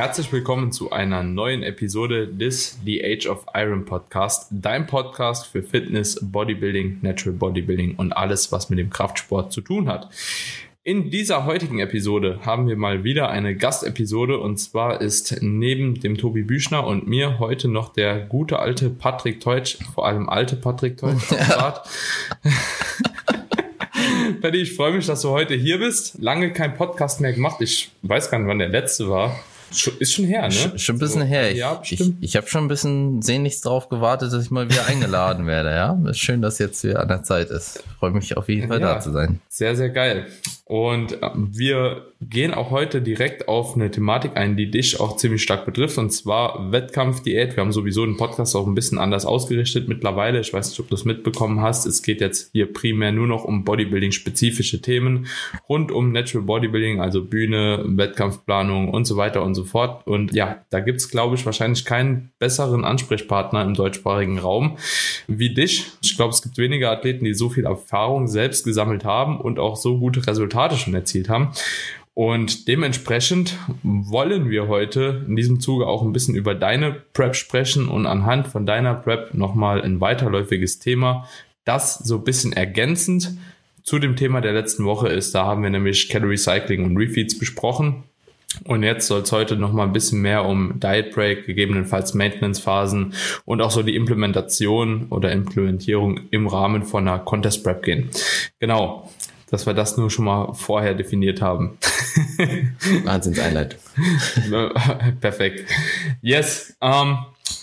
Herzlich willkommen zu einer neuen Episode des The Age of Iron Podcast, dein Podcast für Fitness, Bodybuilding, Natural Bodybuilding und alles, was mit dem Kraftsport zu tun hat. In dieser heutigen Episode haben wir mal wieder eine Gastepisode und zwar ist neben dem Tobi Büchner und mir heute noch der gute alte Patrick Teutsch, vor allem alte Patrick Teutsch ja. Paddy, ich freue mich, dass du heute hier bist. Lange kein Podcast mehr gemacht. Ich weiß gar nicht, wann der letzte war. Ist schon her, ne? Schon ein bisschen so, her. Ich, ja, ich, ich habe schon ein bisschen sehnlichst darauf gewartet, dass ich mal wieder eingeladen werde, ja. Ist schön, dass jetzt wieder an der Zeit ist. Freue mich auf jeden Fall ja, da zu sein. Sehr, sehr geil. Und äh, wir gehen auch heute direkt auf eine Thematik ein, die dich auch ziemlich stark betrifft, und zwar Wettkampfdiät. Wir haben sowieso den Podcast auch ein bisschen anders ausgerichtet mittlerweile. Ich weiß nicht, ob du es mitbekommen hast. Es geht jetzt hier primär nur noch um Bodybuilding-spezifische Themen rund um Natural Bodybuilding, also Bühne, Wettkampfplanung und so weiter und so fort. Und ja, da gibt's glaube ich, wahrscheinlich keinen besseren Ansprechpartner im deutschsprachigen Raum wie dich. Ich glaube, es gibt wenige Athleten, die so viel Erfahrung selbst gesammelt haben und auch so gute Resultate Resultate schon erzielt haben. Und dementsprechend wollen wir heute in diesem Zuge auch ein bisschen über deine Prep sprechen und anhand von deiner Prep nochmal ein weiterläufiges Thema, das so ein bisschen ergänzend zu dem Thema der letzten Woche ist. Da haben wir nämlich Calorie Cycling und Refeeds besprochen. Und jetzt soll es heute noch mal ein bisschen mehr um Diet Break, gegebenenfalls Maintenance Phasen und auch so die Implementation oder Implementierung im Rahmen von einer Contest Prep gehen. Genau dass wir das nur schon mal vorher definiert haben. Wahnsinnseinleitung. Perfekt. Yes. Ähm,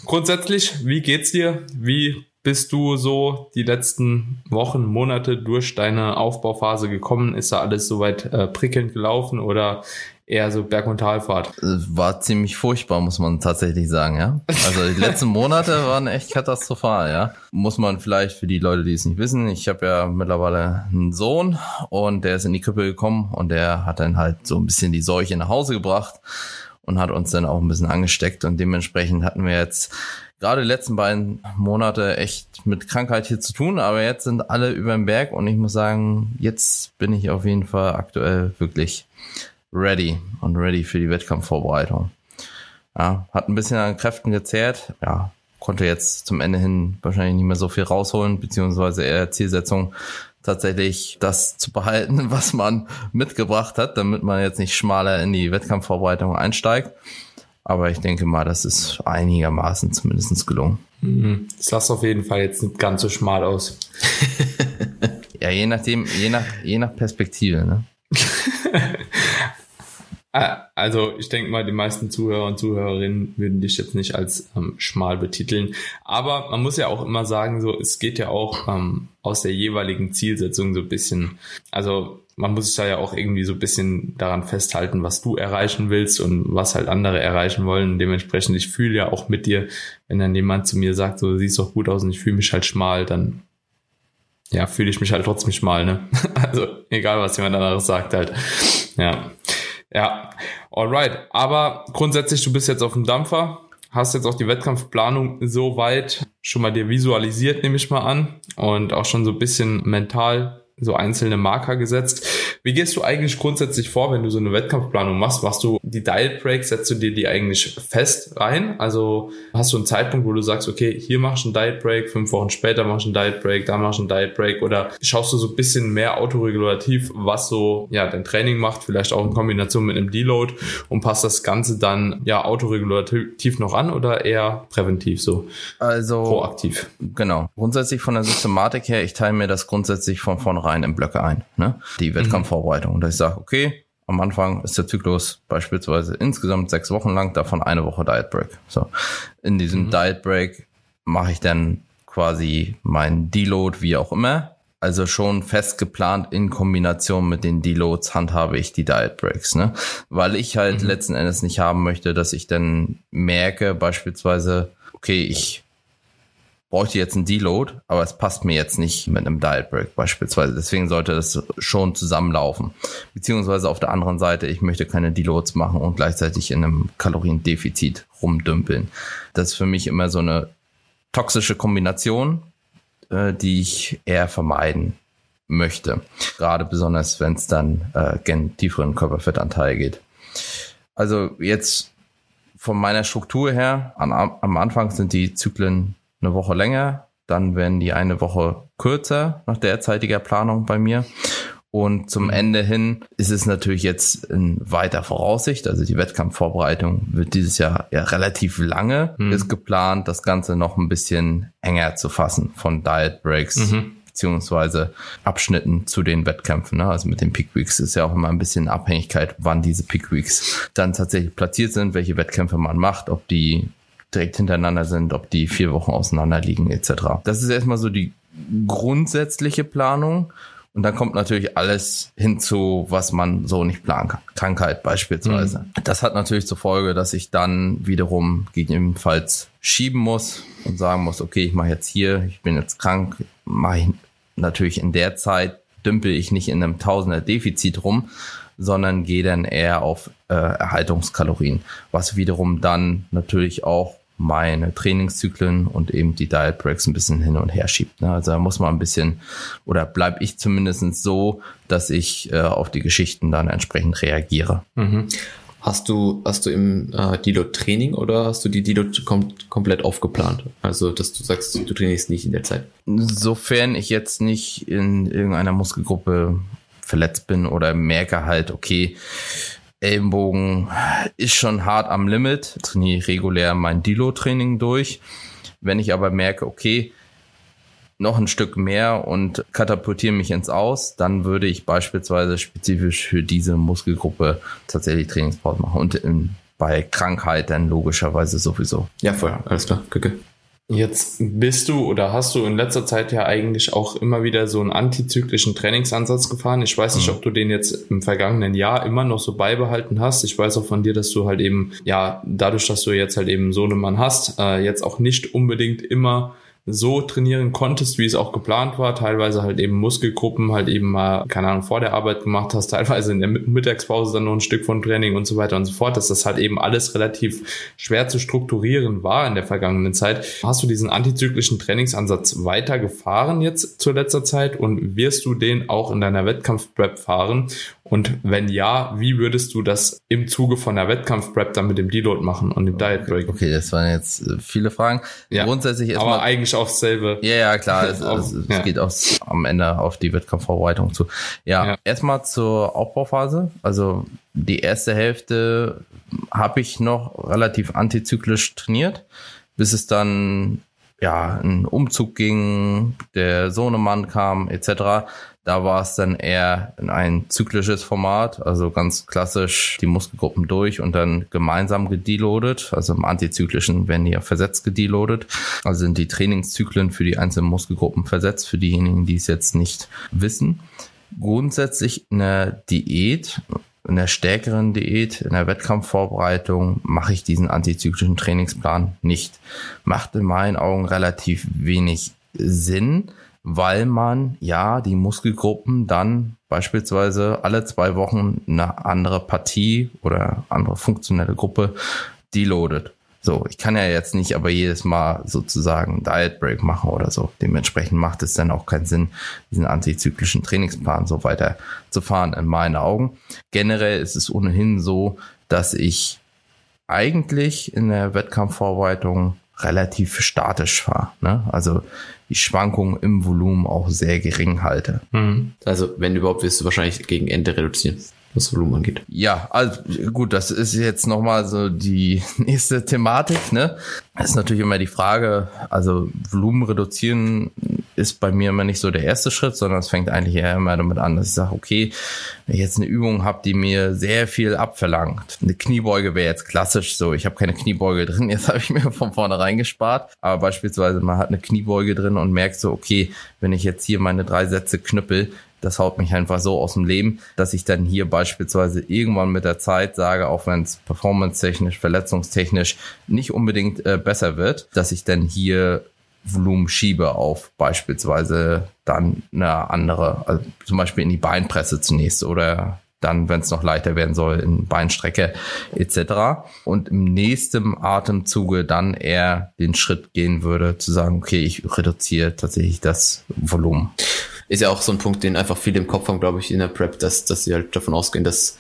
grundsätzlich, wie geht's dir? Wie bist du so die letzten Wochen, Monate durch deine Aufbauphase gekommen? Ist da alles soweit äh, prickelnd gelaufen oder eher so Berg- und Talfahrt. War ziemlich furchtbar, muss man tatsächlich sagen, ja. Also die letzten Monate waren echt katastrophal, ja. Muss man vielleicht für die Leute, die es nicht wissen, ich habe ja mittlerweile einen Sohn und der ist in die Krippe gekommen und der hat dann halt so ein bisschen die Seuche nach Hause gebracht und hat uns dann auch ein bisschen angesteckt und dementsprechend hatten wir jetzt gerade die letzten beiden Monate echt mit Krankheit hier zu tun, aber jetzt sind alle über den Berg und ich muss sagen, jetzt bin ich auf jeden Fall aktuell wirklich ready und ready für die Wettkampfvorbereitung. Ja, hat ein bisschen an Kräften gezehrt, ja, konnte jetzt zum Ende hin wahrscheinlich nicht mehr so viel rausholen, beziehungsweise eher Zielsetzung tatsächlich das zu behalten, was man mitgebracht hat, damit man jetzt nicht schmaler in die Wettkampfvorbereitung einsteigt. Aber ich denke mal, das ist einigermaßen zumindest gelungen. Mhm. Das sah auf jeden Fall jetzt nicht ganz so schmal aus. ja, je nachdem, je nach, je nach Perspektive, ne? Ah, also ich denke mal, die meisten Zuhörer und Zuhörerinnen würden dich jetzt nicht als ähm, schmal betiteln. Aber man muss ja auch immer sagen, so es geht ja auch ähm, aus der jeweiligen Zielsetzung so ein bisschen. Also man muss sich da ja auch irgendwie so ein bisschen daran festhalten, was du erreichen willst und was halt andere erreichen wollen. Dementsprechend, ich fühle ja auch mit dir, wenn dann jemand zu mir sagt, so siehst doch gut aus und ich fühle mich halt schmal, dann ja, fühle ich mich halt trotzdem schmal, ne? Also egal, was jemand anderes sagt halt. Ja. Ja, alright. Aber grundsätzlich, du bist jetzt auf dem Dampfer, hast jetzt auch die Wettkampfplanung so weit schon mal dir visualisiert, nehme ich mal an, und auch schon so ein bisschen mental so einzelne Marker gesetzt. Wie gehst du eigentlich grundsätzlich vor, wenn du so eine Wettkampfplanung machst? Machst du die Diet Breaks, setzt du dir die eigentlich fest rein? Also hast du einen Zeitpunkt, wo du sagst, okay, hier machst du einen Diet Break, fünf Wochen später machst du einen Diet Break, da machst du einen Diet Break oder schaust du so ein bisschen mehr autoregulativ, was so, ja, dein Training macht, vielleicht auch in Kombination mit einem Deload und passt das Ganze dann, ja, autoregulativ noch an oder eher präventiv so? Also, proaktiv. Genau. Grundsätzlich von der Systematik her, ich teile mir das grundsätzlich von vornherein in Blöcke ein, ne? Die Wettkampf Vorbereitung. Und ich sage, okay, am Anfang ist der Zyklus beispielsweise insgesamt sechs Wochen lang, davon eine Woche Diet Break. So, in diesem mhm. Diet Break mache ich dann quasi mein Deload, wie auch immer. Also schon fest geplant in Kombination mit den Deloads handhabe ich die Diet Breaks, ne? Weil ich halt mhm. letzten Endes nicht haben möchte, dass ich dann merke, beispielsweise, okay, ich bräuchte jetzt einen Deload, aber es passt mir jetzt nicht mit einem Diet Break beispielsweise. Deswegen sollte das schon zusammenlaufen. Beziehungsweise auf der anderen Seite, ich möchte keine Deloads machen und gleichzeitig in einem Kaloriendefizit rumdümpeln. Das ist für mich immer so eine toxische Kombination, äh, die ich eher vermeiden möchte. Gerade besonders, wenn es dann äh, gen tieferen Körperfettanteil geht. Also jetzt von meiner Struktur her, an, am Anfang sind die Zyklen eine Woche länger, dann werden die eine Woche kürzer nach derzeitiger Planung bei mir. Und zum mhm. Ende hin ist es natürlich jetzt in weiter Voraussicht. Also die Wettkampfvorbereitung wird dieses Jahr ja relativ lange. Mhm. Ist geplant, das Ganze noch ein bisschen enger zu fassen von Diet Breaks. Mhm beziehungsweise Abschnitten zu den Wettkämpfen. Ne? Also mit den Peak Weeks ist ja auch immer ein bisschen Abhängigkeit, wann diese Peak Weeks dann tatsächlich platziert sind, welche Wettkämpfe man macht, ob die direkt hintereinander sind, ob die vier Wochen auseinander liegen etc. Das ist erstmal so die grundsätzliche Planung. Und dann kommt natürlich alles hinzu, was man so nicht planen kann. Krankheit beispielsweise. Mhm. Das hat natürlich zur Folge, dass ich dann wiederum gegebenenfalls schieben muss und sagen muss, okay, ich mache jetzt hier, ich bin jetzt krank, mache ich natürlich in der Zeit, dümpel ich nicht in einem Tausender Defizit rum, sondern gehe dann eher auf äh, Erhaltungskalorien, was wiederum dann natürlich auch meine Trainingszyklen und eben die Diet Breaks ein bisschen hin und her schiebt. Ne? Also da muss man ein bisschen, oder bleib ich zumindest so, dass ich äh, auf die Geschichten dann entsprechend reagiere. Mhm. Hast du, hast du im äh, Deload Training oder hast du die Deload kom komplett aufgeplant? Also, dass du sagst, du trainierst nicht in der Zeit? Sofern ich jetzt nicht in irgendeiner Muskelgruppe verletzt bin oder merke halt, okay, Ellenbogen ist schon hart am Limit, trainiere regulär mein Dilo-Training durch. Wenn ich aber merke, okay, noch ein Stück mehr und katapultiere mich ins Aus, dann würde ich beispielsweise spezifisch für diese Muskelgruppe tatsächlich Trainingspause machen und in, bei Krankheit dann logischerweise sowieso. Ja, voll, alles klar, Kücke. Jetzt bist du oder hast du in letzter Zeit ja eigentlich auch immer wieder so einen antizyklischen Trainingsansatz gefahren. Ich weiß nicht, mhm. ob du den jetzt im vergangenen Jahr immer noch so beibehalten hast. Ich weiß auch von dir, dass du halt eben, ja, dadurch, dass du jetzt halt eben so einen Mann hast, äh, jetzt auch nicht unbedingt immer so trainieren konntest, wie es auch geplant war, teilweise halt eben Muskelgruppen halt eben mal, keine Ahnung, vor der Arbeit gemacht hast, teilweise in der Mittagspause dann noch ein Stück von Training und so weiter und so fort, dass das halt eben alles relativ schwer zu strukturieren war in der vergangenen Zeit. Hast du diesen antizyklischen Trainingsansatz weiter gefahren jetzt zur letzter Zeit und wirst du den auch in deiner Wettkampf-Prep fahren? Und wenn ja, wie würdest du das im Zuge von der Wettkampf-Prep dann mit dem Deload machen und dem Diet Break? Okay, das waren jetzt äh, viele Fragen. Ja, Grundsätzlich erstmal. Aber eigentlich aufs selbe. Ja, ja, klar. Es, es, es ja. geht aufs, am Ende auf die Wettkampfvorbereitung zu. Ja, ja. erstmal zur Aufbauphase. Also die erste Hälfte habe ich noch relativ antizyklisch trainiert, bis es dann ja, ein Umzug ging, der Sohnemann kam, etc. Da war es dann eher ein zyklisches Format, also ganz klassisch die Muskelgruppen durch und dann gemeinsam gedeloadet. Also im antizyklischen werden die ja versetzt gedeloadet. Also sind die Trainingszyklen für die einzelnen Muskelgruppen versetzt, für diejenigen, die es jetzt nicht wissen. Grundsätzlich in der Diät, in der stärkeren Diät, in der Wettkampfvorbereitung mache ich diesen antizyklischen Trainingsplan nicht. Macht in meinen Augen relativ wenig Sinn weil man ja die Muskelgruppen dann beispielsweise alle zwei Wochen eine andere Partie oder andere funktionelle Gruppe deloadet. So, ich kann ja jetzt nicht aber jedes Mal sozusagen Diet Break machen oder so. Dementsprechend macht es dann auch keinen Sinn, diesen antizyklischen Trainingsplan so weiter zu fahren, in meinen Augen. Generell ist es ohnehin so, dass ich eigentlich in der Wettkampfvorbereitung relativ statisch fahre. Ne? Also die Schwankungen im Volumen auch sehr gering halte. Mhm. Also wenn überhaupt, wirst du wahrscheinlich gegen Ende reduzieren was Volumen angeht. Ja, also gut, das ist jetzt nochmal so die nächste Thematik, ne? Das ist natürlich immer die Frage, also Volumen reduzieren ist bei mir immer nicht so der erste Schritt, sondern es fängt eigentlich eher immer damit an, dass ich sage, okay, wenn ich jetzt eine Übung habe, die mir sehr viel abverlangt. Eine Kniebeuge wäre jetzt klassisch so, ich habe keine Kniebeuge drin, jetzt habe ich mir von vornherein gespart, aber beispielsweise man hat eine Kniebeuge drin und merkt so, okay, wenn ich jetzt hier meine drei Sätze knüppel, das haut mich einfach so aus dem Leben, dass ich dann hier beispielsweise irgendwann mit der Zeit sage, auch wenn es performance-technisch, verletzungstechnisch nicht unbedingt äh, besser wird, dass ich dann hier Volumen schiebe auf beispielsweise dann eine andere, also zum Beispiel in die Beinpresse zunächst oder dann, wenn es noch leichter werden soll, in Beinstrecke etc. Und im nächsten Atemzuge dann eher den Schritt gehen würde, zu sagen, okay, ich reduziere tatsächlich das Volumen ist ja auch so ein Punkt, den einfach viele im Kopf haben, glaube ich, in der Prep, dass, dass sie halt davon ausgehen, dass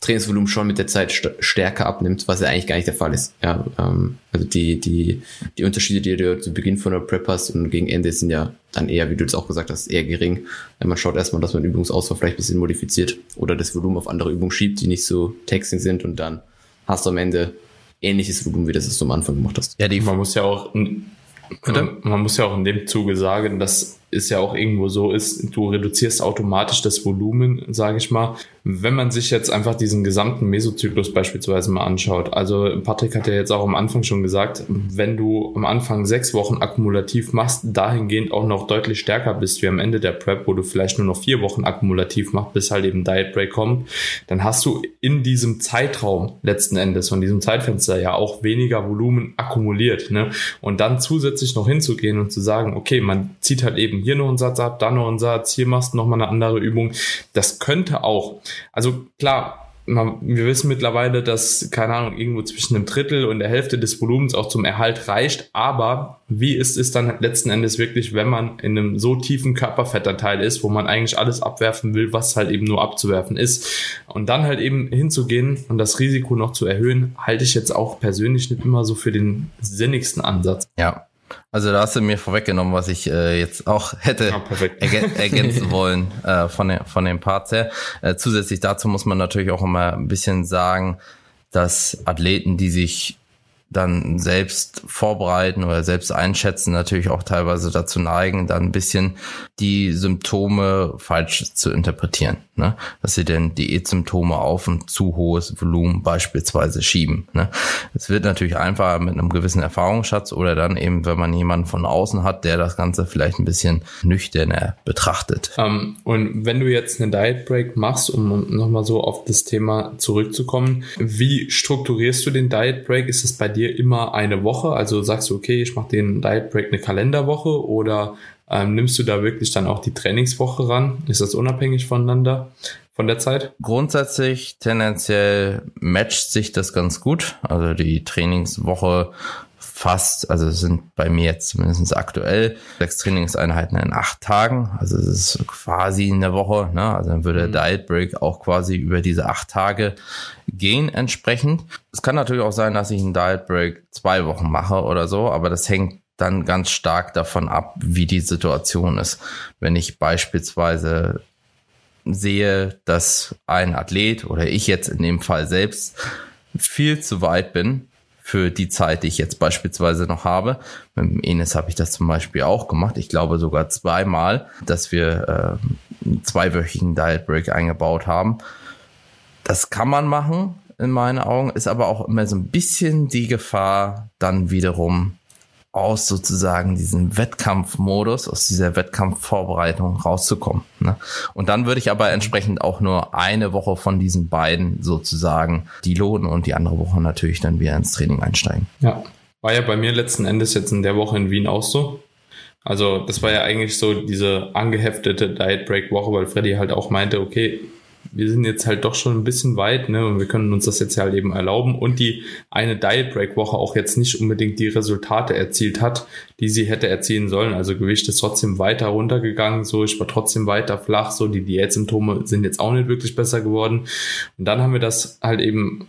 Trainingsvolumen schon mit der Zeit st stärker abnimmt, was ja eigentlich gar nicht der Fall ist. Ja, ähm, also die, die, die Unterschiede, die du zu Beginn von der Prep hast und gegen Ende sind ja dann eher, wie du es auch gesagt hast, eher gering. Man schaut erstmal, dass man Übungsauswahl vielleicht ein bisschen modifiziert oder das Volumen auf andere Übungen schiebt, die nicht so taxing sind und dann hast du am Ende ähnliches Volumen, wie das, was du am Anfang gemacht hast. Ja, die man muss ja auch man muss ja auch in dem Zuge sagen, dass es ja auch irgendwo so ist, du reduzierst automatisch das Volumen, sage ich mal, wenn man sich jetzt einfach diesen gesamten Mesozyklus beispielsweise mal anschaut, also Patrick hat ja jetzt auch am Anfang schon gesagt, wenn du am Anfang sechs Wochen akkumulativ machst, dahingehend auch noch deutlich stärker bist wie am Ende der Prep, wo du vielleicht nur noch vier Wochen akkumulativ machst, bis halt eben Diet Break kommt, dann hast du in diesem Zeitraum letzten Endes von diesem Zeitfenster ja auch weniger Volumen akkumuliert. Ne? Und dann zusätzlich noch hinzugehen und zu sagen, okay, man zieht halt eben hier noch einen Satz ab, da noch einen Satz, hier machst du noch mal eine andere Übung, das könnte auch also klar, wir wissen mittlerweile, dass, keine Ahnung, irgendwo zwischen einem Drittel und der Hälfte des Volumens auch zum Erhalt reicht. Aber wie ist es dann letzten Endes wirklich, wenn man in einem so tiefen Körperfettanteil ist, wo man eigentlich alles abwerfen will, was halt eben nur abzuwerfen ist? Und dann halt eben hinzugehen und das Risiko noch zu erhöhen, halte ich jetzt auch persönlich nicht immer so für den sinnigsten Ansatz. Ja, also da hast du mir vorweggenommen, was ich äh, jetzt auch hätte ja, ergän ergänzen wollen äh, von, den, von den Parts her. Äh, zusätzlich dazu muss man natürlich auch immer ein bisschen sagen, dass Athleten, die sich dann selbst vorbereiten oder selbst einschätzen, natürlich auch teilweise dazu neigen, dann ein bisschen die Symptome falsch zu interpretieren. Ne? Dass sie denn Diätsymptome auf ein zu hohes Volumen beispielsweise schieben. Ne? Es wird natürlich einfacher mit einem gewissen Erfahrungsschatz oder dann eben, wenn man jemanden von außen hat, der das Ganze vielleicht ein bisschen nüchterner betrachtet. Um, ähm, und wenn du jetzt eine Diet Break machst, um nochmal so auf das Thema zurückzukommen, wie strukturierst du den Diet Break? Ist es bei dir immer eine Woche? Also sagst du, okay, ich mache den Diet Break eine Kalenderwoche oder ähm, nimmst du da wirklich dann auch die Trainingswoche ran? Ist das unabhängig voneinander? Von der Zeit? Grundsätzlich tendenziell matcht sich das ganz gut. Also die Trainingswoche fast, also es sind bei mir jetzt zumindest aktuell sechs Trainingseinheiten in acht Tagen. Also es ist quasi eine Woche. Ne? Also dann würde mhm. Diet Break auch quasi über diese acht Tage gehen entsprechend. Es kann natürlich auch sein, dass ich einen Diet Break zwei Wochen mache oder so, aber das hängt dann ganz stark davon ab, wie die Situation ist. Wenn ich beispielsweise sehe, dass ein Athlet oder ich jetzt in dem Fall selbst viel zu weit bin für die Zeit, die ich jetzt beispielsweise noch habe. Mit dem Enes habe ich das zum Beispiel auch gemacht. Ich glaube sogar zweimal, dass wir äh, einen zweiwöchigen Diet Break eingebaut haben. Das kann man machen, in meinen Augen, ist aber auch immer so ein bisschen die Gefahr, dann wiederum aus sozusagen diesem Wettkampfmodus, aus dieser Wettkampfvorbereitung rauszukommen. Ne? Und dann würde ich aber entsprechend auch nur eine Woche von diesen beiden sozusagen die lohnen und die andere Woche natürlich dann wieder ins Training einsteigen. Ja, war ja bei mir letzten Endes jetzt in der Woche in Wien auch so. Also das war ja eigentlich so diese angeheftete Diet Break Woche, weil Freddy halt auch meinte, okay, wir sind jetzt halt doch schon ein bisschen weit, ne, und wir können uns das jetzt halt eben erlauben und die eine Diet Break Woche auch jetzt nicht unbedingt die Resultate erzielt hat, die sie hätte erzielen sollen. Also Gewicht ist trotzdem weiter runtergegangen, so ich war trotzdem weiter flach, so die Diätsymptome sind jetzt auch nicht wirklich besser geworden. Und dann haben wir das halt eben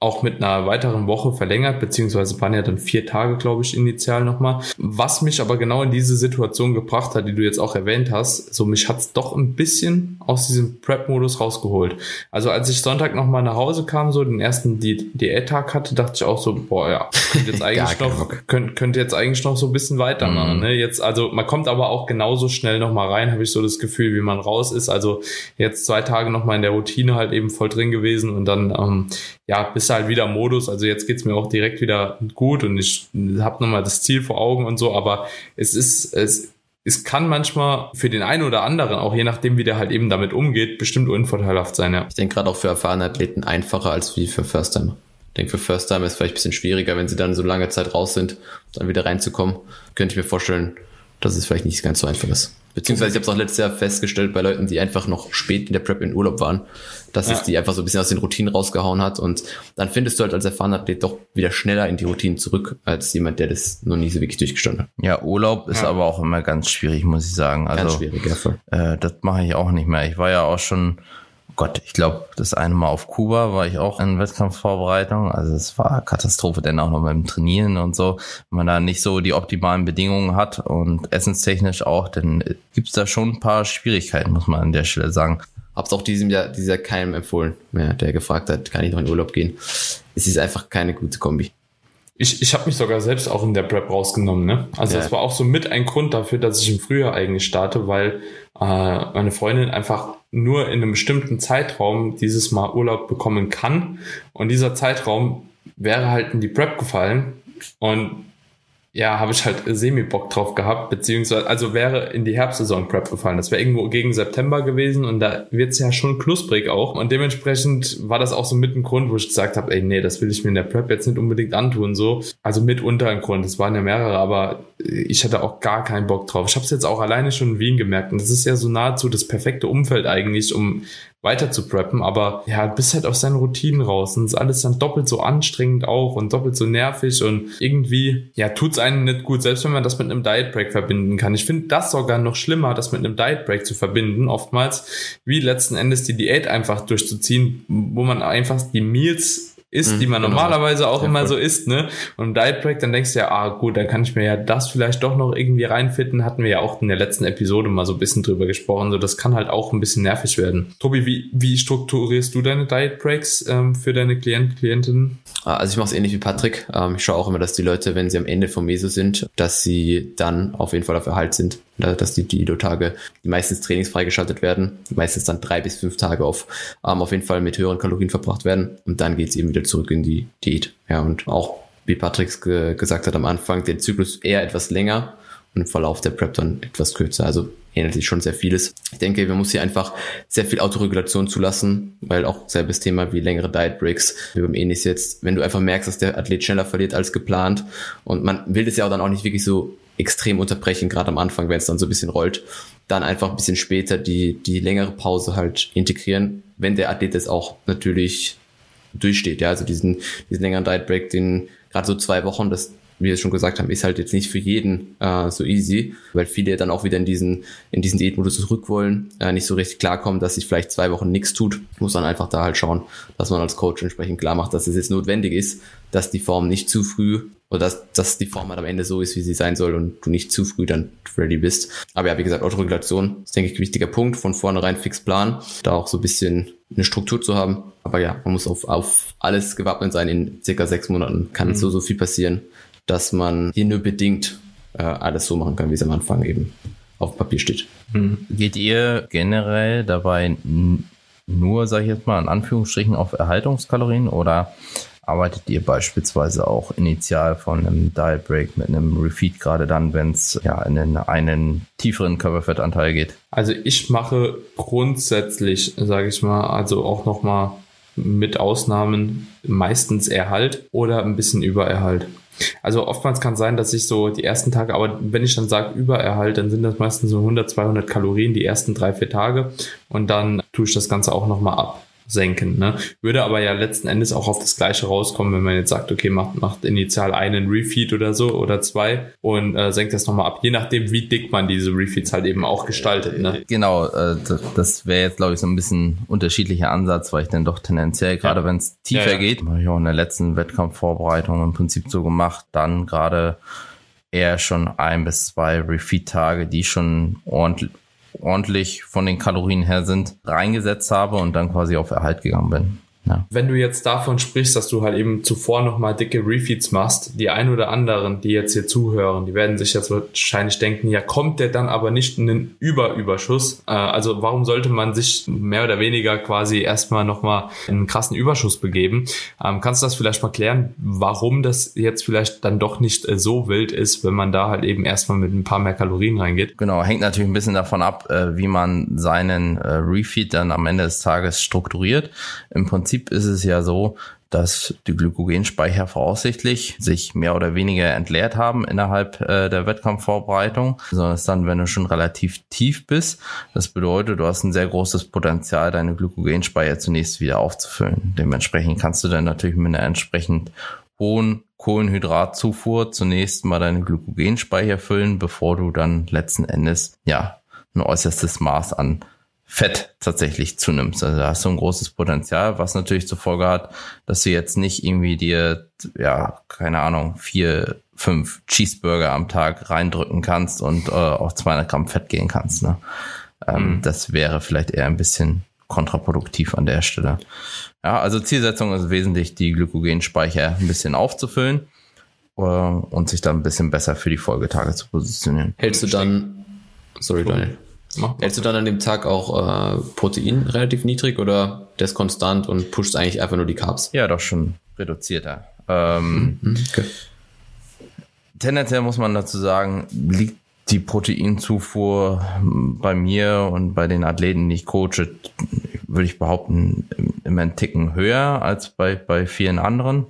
auch mit einer weiteren Woche verlängert, beziehungsweise waren ja dann vier Tage, glaube ich, initial nochmal. Was mich aber genau in diese Situation gebracht hat, die du jetzt auch erwähnt hast, so mich hat's doch ein bisschen aus diesem Prep-Modus rausgeholt. Also als ich Sonntag nochmal nach Hause kam, so den ersten Di Diät-Tag hatte, dachte ich auch so, boah, ja, könnte jetzt eigentlich noch, könnt, könnte jetzt eigentlich noch so ein bisschen weitermachen. Mhm. Ne? Jetzt, also man kommt aber auch genauso schnell nochmal rein, habe ich so das Gefühl, wie man raus ist. Also jetzt zwei Tage nochmal in der Routine halt eben voll drin gewesen und dann, ähm, ja, bist halt wieder Modus. Also jetzt geht's mir auch direkt wieder gut und ich habe nochmal das Ziel vor Augen und so, aber es ist, es, es kann manchmal für den einen oder anderen, auch je nachdem, wie der halt eben damit umgeht, bestimmt unvorteilhaft sein, ja. Ich denke gerade auch für erfahrene Athleten einfacher als wie für First-Timer. Ich denke, für First-Timer ist es vielleicht ein bisschen schwieriger, wenn sie dann so lange Zeit raus sind, dann wieder reinzukommen. Könnte ich mir vorstellen, dass es vielleicht nicht ganz so einfach ist. Beziehungsweise ich habe es auch letztes Jahr festgestellt bei Leuten, die einfach noch spät in der Prep in Urlaub waren, dass ja. es die einfach so ein bisschen aus den Routinen rausgehauen hat und dann findest du halt als erfahrener Athlet doch wieder schneller in die Routinen zurück als jemand, der das noch nie so wirklich durchgestanden hat. Ja, Urlaub ist ja. aber auch immer ganz schwierig, muss ich sagen. Also, ganz schwierig, ja voll. Äh, das mache ich auch nicht mehr. Ich war ja auch schon Gott, ich glaube, das eine Mal auf Kuba war ich auch in Wettkampfvorbereitung. Also es war Katastrophe, denn auch noch beim Trainieren und so. Wenn man da nicht so die optimalen Bedingungen hat und essenstechnisch auch, dann gibt's da schon ein paar Schwierigkeiten, muss man an der Stelle sagen. Hab's auch diesem Jahr, dieses Jahr keinem empfohlen mehr, der gefragt hat, kann ich noch in Urlaub gehen. Es ist einfach keine gute Kombi. Ich, ich habe mich sogar selbst auch in der Prep rausgenommen. Ne? Also ja. das war auch so mit ein Grund dafür, dass ich im Frühjahr eigentlich starte, weil äh, meine Freundin einfach nur in einem bestimmten Zeitraum dieses Mal Urlaub bekommen kann. Und dieser Zeitraum wäre halt in die Prep gefallen. Und ja, habe ich halt semi-Bock drauf gehabt, beziehungsweise, also wäre in die Herbstsaison Prep gefallen. Das wäre irgendwo gegen September gewesen und da wird's ja schon knusprig auch. Und dementsprechend war das auch so mit ein Grund, wo ich gesagt habe, ey, nee, das will ich mir in der Prep jetzt nicht unbedingt antun. so. Also mitunter ein Grund, es waren ja mehrere, aber ich hatte auch gar keinen Bock drauf. Ich habe es jetzt auch alleine schon in Wien gemerkt und das ist ja so nahezu das perfekte Umfeld eigentlich, um weiter zu preppen, aber ja, bist halt aus seinen Routinen raus und ist alles dann doppelt so anstrengend auch und doppelt so nervig und irgendwie, ja, tut's einen nicht gut, selbst wenn man das mit einem Diet Break verbinden kann. Ich finde das sogar noch schlimmer, das mit einem Diet Break zu verbinden, oftmals, wie letzten Endes die Diät einfach durchzuziehen, wo man einfach die Meals isst, die man mhm, genau. normalerweise auch ja, immer voll. so isst, ne? Und im Diet Break, dann denkst du ja, ah gut, dann kann ich mir ja das vielleicht doch noch irgendwie reinfitten. Hatten wir ja auch in der letzten Episode mal so ein bisschen drüber gesprochen. So, das kann halt auch ein bisschen nervig werden. Tobi, wie, wie strukturierst du deine Diet Breaks ähm, für deine Klient, Klientinnen? Ah, also ich mache es ähnlich wie Patrick. Ähm, ich schaue auch immer, dass die Leute, wenn sie am Ende vom Meso sind, dass sie dann auf jeden Fall auf Erhalt sind dass die Dido-Tage meistens trainingsfrei geschaltet werden, meistens dann drei bis fünf Tage auf, ähm, auf jeden Fall mit höheren Kalorien verbracht werden und dann geht's eben wieder zurück in die Diät. Ja, und auch, wie Patrick ge gesagt hat am Anfang, den Zyklus eher etwas länger und im Verlauf der Prep dann etwas kürzer. Also ähnelt sich schon sehr vieles. Ich denke, man muss hier einfach sehr viel Autoregulation zulassen, weil auch selbes Thema wie längere Diet Breaks, wie beim Enis jetzt, wenn du einfach merkst, dass der Athlet schneller verliert als geplant und man will das ja auch dann auch nicht wirklich so extrem unterbrechen, gerade am Anfang, wenn es dann so ein bisschen rollt, dann einfach ein bisschen später die, die längere Pause halt integrieren, wenn der Athlet das auch natürlich durchsteht. Ja, also diesen, diesen längeren Diet Break, den gerade so zwei Wochen, das wie wir es schon gesagt haben, ist halt jetzt nicht für jeden äh, so easy, weil viele dann auch wieder in diesen, in diesen Diätmodus zurück wollen, äh, nicht so richtig klarkommen, dass sich vielleicht zwei Wochen nichts tut. Muss dann einfach da halt schauen, dass man als Coach entsprechend klar macht, dass es jetzt notwendig ist, dass die Form nicht zu früh oder dass, dass die Form halt am Ende so ist, wie sie sein soll und du nicht zu früh dann ready bist. Aber ja, wie gesagt, Autoregulation ist, denke ich, ein wichtiger Punkt. Von vornherein fix planen, da auch so ein bisschen eine Struktur zu haben. Aber ja, man muss auf, auf alles gewappnet sein. In circa sechs Monaten kann mhm. so, so viel passieren, dass man hier nur bedingt äh, alles so machen kann, wie es am Anfang eben auf Papier steht. Mhm. Geht ihr generell dabei nur, sage ich jetzt mal, in Anführungsstrichen auf Erhaltungskalorien oder arbeitet ihr beispielsweise auch initial von einem Diet Break mit einem Refeed, gerade dann, wenn es ja in einen, einen tieferen Körperfettanteil geht? Also ich mache grundsätzlich, sage ich mal, also auch nochmal mit Ausnahmen meistens Erhalt oder ein bisschen Übererhalt. Also oftmals kann sein, dass ich so die ersten Tage, aber wenn ich dann sage Übererhalt, dann sind das meistens so 100, 200 Kalorien die ersten drei, vier Tage. Und dann tue ich das Ganze auch nochmal ab senken. Ne? Würde aber ja letzten Endes auch auf das Gleiche rauskommen, wenn man jetzt sagt, okay, macht, macht initial einen Refeed oder so oder zwei und äh, senkt das nochmal ab, je nachdem, wie dick man diese Refeeds halt eben auch gestaltet. Ne? Genau, äh, das wäre jetzt, glaube ich, so ein bisschen unterschiedlicher Ansatz, weil ich dann doch tendenziell, gerade ja. wenn es tiefer ja, ja. geht, habe ich auch in der letzten Wettkampfvorbereitung im Prinzip so gemacht, dann gerade eher schon ein bis zwei Refeed-Tage, die schon ordentlich ordentlich von den Kalorien her sind, reingesetzt habe und dann quasi auf Erhalt gegangen bin. Ja. Wenn du jetzt davon sprichst, dass du halt eben zuvor nochmal dicke Refeeds machst, die ein oder anderen, die jetzt hier zuhören, die werden sich jetzt wahrscheinlich denken, ja, kommt der dann aber nicht in den Überüberschuss? Äh, also warum sollte man sich mehr oder weniger quasi erstmal nochmal in einen krassen Überschuss begeben? Ähm, kannst du das vielleicht mal klären, warum das jetzt vielleicht dann doch nicht äh, so wild ist, wenn man da halt eben erstmal mit ein paar mehr Kalorien reingeht? Genau, hängt natürlich ein bisschen davon ab, äh, wie man seinen Refeed dann am Ende des Tages strukturiert. Im Prinzip Prinzip ist es ja so, dass die Glykogenspeicher voraussichtlich sich mehr oder weniger entleert haben innerhalb äh, der Wettkampfvorbereitung, sondern es dann, wenn du schon relativ tief bist. Das bedeutet, du hast ein sehr großes Potenzial, deine Glykogenspeicher zunächst wieder aufzufüllen. Dementsprechend kannst du dann natürlich mit einer entsprechend hohen Kohlenhydratzufuhr zunächst mal deine Glykogenspeicher füllen, bevor du dann letzten Endes ja ein äußerstes Maß an Fett tatsächlich zunimmst. Also da hast du ein großes Potenzial, was natürlich zur Folge hat, dass du jetzt nicht irgendwie dir, ja, keine Ahnung, vier, fünf Cheeseburger am Tag reindrücken kannst und äh, auf 200 Gramm Fett gehen kannst. Ne? Ähm, mhm. Das wäre vielleicht eher ein bisschen kontraproduktiv an der Stelle. Ja, also Zielsetzung ist wesentlich, die Glykogenspeicher ein bisschen aufzufüllen äh, und sich dann ein bisschen besser für die Folgetage zu positionieren. Hältst du dann, sorry Daniel, Mach, Hältst du dann an dem Tag auch äh, Protein relativ niedrig oder das konstant und pusht eigentlich einfach nur die Carbs? Ja, doch schon reduzierter. Ähm, mhm, okay. Tendenziell muss man dazu sagen, liegt die Proteinzufuhr bei mir und bei den Athleten, die ich coache, würde ich behaupten, immer einen Ticken höher als bei, bei vielen anderen.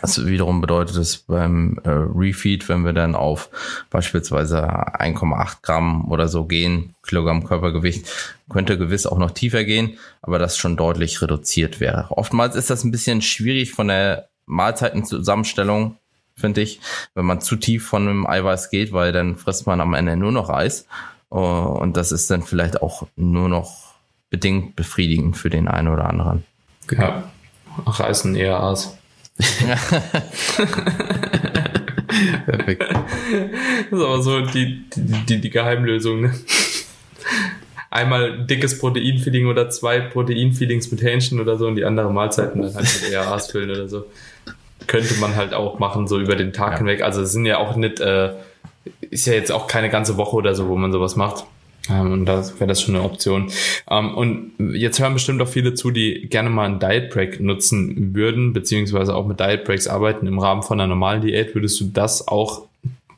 Das wiederum bedeutet es beim äh, Refeed, wenn wir dann auf beispielsweise 1,8 Gramm oder so gehen, Kilogramm Körpergewicht, könnte gewiss auch noch tiefer gehen, aber das schon deutlich reduziert wäre. Oftmals ist das ein bisschen schwierig von der Mahlzeitenzusammenstellung, finde ich, wenn man zu tief von einem Eiweiß geht, weil dann frisst man am Ende nur noch Eis. Uh, und das ist dann vielleicht auch nur noch bedingt befriedigend für den einen oder anderen. Ja, reißen eher Aas. Perfekt. Das ist aber so die, die, die Geheimlösung. Ne? Einmal dickes Proteinfeeding oder zwei Proteinfeedings mit Hähnchen oder so und die andere Mahlzeiten dann halt mit eher Aas füllen oder so. Könnte man halt auch machen, so über den Tag ja. hinweg. Also es sind ja auch nicht, äh, ist ja jetzt auch keine ganze Woche oder so, wo man sowas macht. Ähm, und da wäre das schon eine Option. Ähm, und jetzt hören bestimmt auch viele zu, die gerne mal einen Diet Break nutzen würden, beziehungsweise auch mit Diet Breaks arbeiten im Rahmen von einer normalen Diät. Würdest du das auch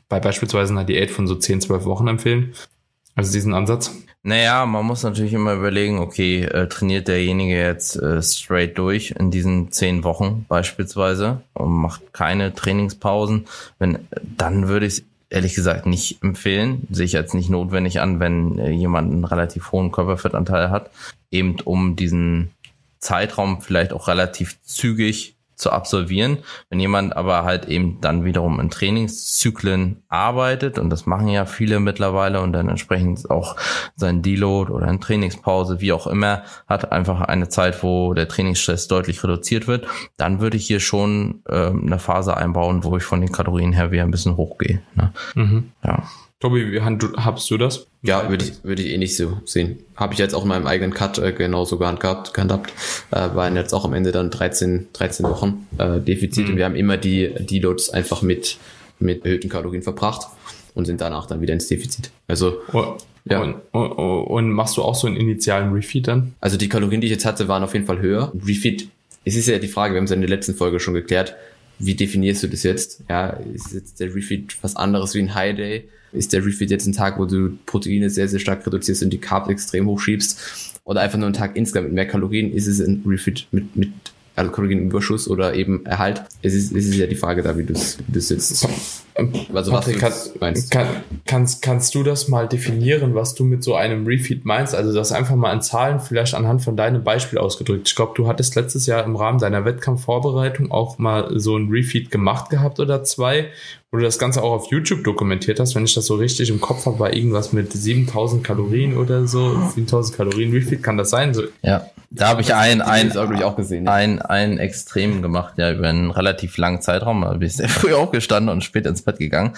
bei beispielsweise einer Diät von so 10, 12 Wochen empfehlen? Also diesen Ansatz? Naja, man muss natürlich immer überlegen, okay, äh, trainiert derjenige jetzt äh, straight durch in diesen zehn Wochen beispielsweise und macht keine Trainingspausen. Wenn, dann würde ich ehrlich gesagt nicht empfehlen. Sehe ich jetzt nicht notwendig an, wenn äh, jemand einen relativ hohen Körperfettanteil hat, eben um diesen Zeitraum vielleicht auch relativ zügig zu absolvieren. Wenn jemand aber halt eben dann wiederum in Trainingszyklen arbeitet, und das machen ja viele mittlerweile und dann entsprechend auch sein Deload oder eine Trainingspause, wie auch immer, hat einfach eine Zeit, wo der Trainingsstress deutlich reduziert wird, dann würde ich hier schon äh, eine Phase einbauen, wo ich von den Kalorien her wieder ein bisschen hochgehe. Ne? Mhm. Ja. Tobi, wie hast du das? Ja, würde ich, würde ich eh nicht so sehen. Habe ich jetzt auch in meinem eigenen Cut äh, genauso gehandhabt, gehandhabt. Äh, waren jetzt auch am Ende dann 13, 13 Wochen äh, Defizit mhm. und wir haben immer die Deloads einfach mit, mit erhöhten Kalorien verbracht und sind danach dann wieder ins Defizit. Also oh, ja. Und, und, und, machst du auch so einen initialen Refeed dann? Also die Kalorien, die ich jetzt hatte, waren auf jeden Fall höher. Refeed, es ist ja die Frage, wir haben es in der letzten Folge schon geklärt, wie definierst du das jetzt? Ja, ist jetzt der Refeed was anderes wie ein High Day? Ist der Refeed jetzt ein Tag, wo du Proteine sehr, sehr stark reduzierst und die Carbs extrem hochschiebst? Oder einfach nur ein Tag insgesamt mit mehr Kalorien? Ist es ein Refeed mit, mit also Kalorienüberschuss oder eben Erhalt? Es ist, es ist ja die Frage da, wie du es jetzt also was Patrick, kann, meinst. Kann, kannst, kannst du das mal definieren, was du mit so einem Refeed meinst? Also das einfach mal in Zahlen, vielleicht anhand von deinem Beispiel ausgedrückt. Ich glaube, du hattest letztes Jahr im Rahmen deiner Wettkampfvorbereitung auch mal so ein Refeed gemacht gehabt oder zwei, wo du das Ganze auch auf YouTube dokumentiert hast. Wenn ich das so richtig im Kopf habe, war irgendwas mit 7000 Kalorien oder so. 7000 Kalorien Refeed, kann das sein? So, ja. Da habe ich ein, ein, auch gesehen, ja. ein, ein Extrem gemacht, ja, über einen relativ langen Zeitraum. Da bin ich sehr früh aufgestanden und spät ins Bett gegangen.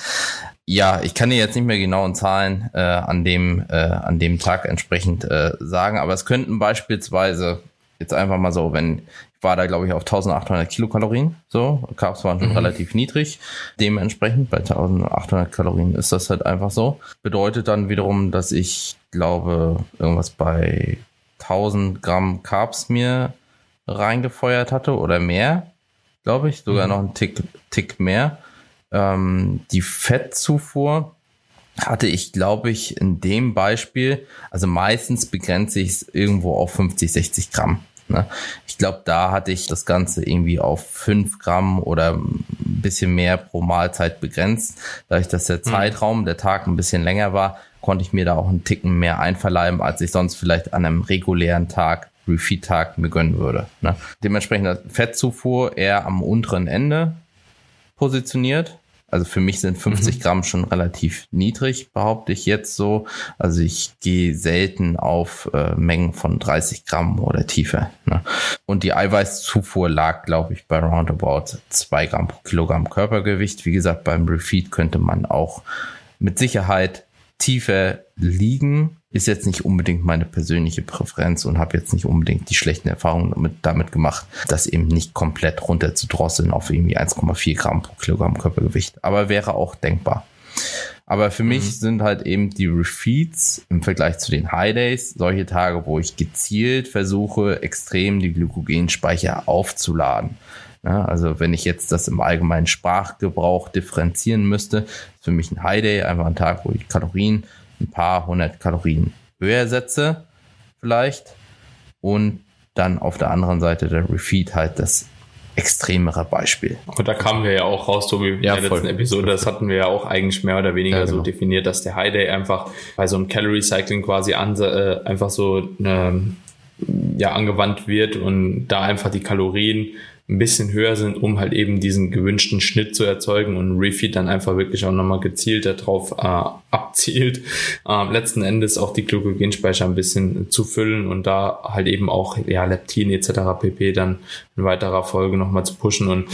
Ja, ich kann dir jetzt nicht mehr genauen Zahlen äh, an dem äh, an dem Tag entsprechend äh, sagen, aber es könnten beispielsweise jetzt einfach mal so, wenn ich war da glaube ich auf 1800 Kilokalorien, so Carbs waren schon mhm. relativ niedrig, dementsprechend bei 1800 Kalorien ist das halt einfach so. Bedeutet dann wiederum, dass ich glaube irgendwas bei 1000 Gramm Carbs mir reingefeuert hatte oder mehr, glaube ich, sogar mhm. noch einen Tick, Tick mehr. Ähm, die Fettzufuhr hatte ich, glaube ich, in dem Beispiel, also meistens begrenze ich es irgendwo auf 50, 60 Gramm. Ne? Ich glaube, da hatte ich das Ganze irgendwie auf 5 Gramm oder ein bisschen mehr pro Mahlzeit begrenzt. Dadurch, dass der mhm. Zeitraum, der Tag ein bisschen länger war, konnte ich mir da auch einen Ticken mehr einverleiben, als ich sonst vielleicht an einem regulären Tag Refeed-Tag mir gönnen würde. Ne? Dementsprechend Fettzufuhr eher am unteren Ende positioniert. Also für mich sind 50 mhm. Gramm schon relativ niedrig, behaupte ich jetzt so. Also ich gehe selten auf äh, Mengen von 30 Gramm oder tiefer. Ne? Und die Eiweißzufuhr lag, glaube ich, bei roundabout 2 Gramm pro Kilogramm Körpergewicht. Wie gesagt, beim Refeed könnte man auch mit Sicherheit tiefer liegen ist jetzt nicht unbedingt meine persönliche Präferenz und habe jetzt nicht unbedingt die schlechten Erfahrungen damit, damit gemacht, das eben nicht komplett runter zu drosseln auf irgendwie 1,4 Gramm pro Kilogramm Körpergewicht. Aber wäre auch denkbar. Aber für mhm. mich sind halt eben die Refeeds im Vergleich zu den High Days solche Tage, wo ich gezielt versuche, extrem die Glykogenspeicher aufzuladen. Ja, also wenn ich jetzt das im allgemeinen Sprachgebrauch differenzieren müsste, ist für mich ein High Day einfach ein Tag, wo ich Kalorien ein paar hundert Kalorien höher setze, vielleicht. Und dann auf der anderen Seite der Refeed halt das extremere Beispiel. Und da kamen wir ja auch raus, Tobi, in ja, der letzten Episode. Das hatten wir ja auch eigentlich mehr oder weniger ja, genau. so definiert, dass der High Day einfach bei so einem Calorie Cycling quasi an, äh, einfach so eine, ja, angewandt wird und da einfach die Kalorien ein bisschen höher sind, um halt eben diesen gewünschten Schnitt zu erzeugen und Refeed dann einfach wirklich auch nochmal gezielt darauf äh, abzielt, äh, letzten Endes auch die Glykogenspeicher ein bisschen zu füllen und da halt eben auch ja Leptin etc. pp. dann in weiterer Folge nochmal zu pushen und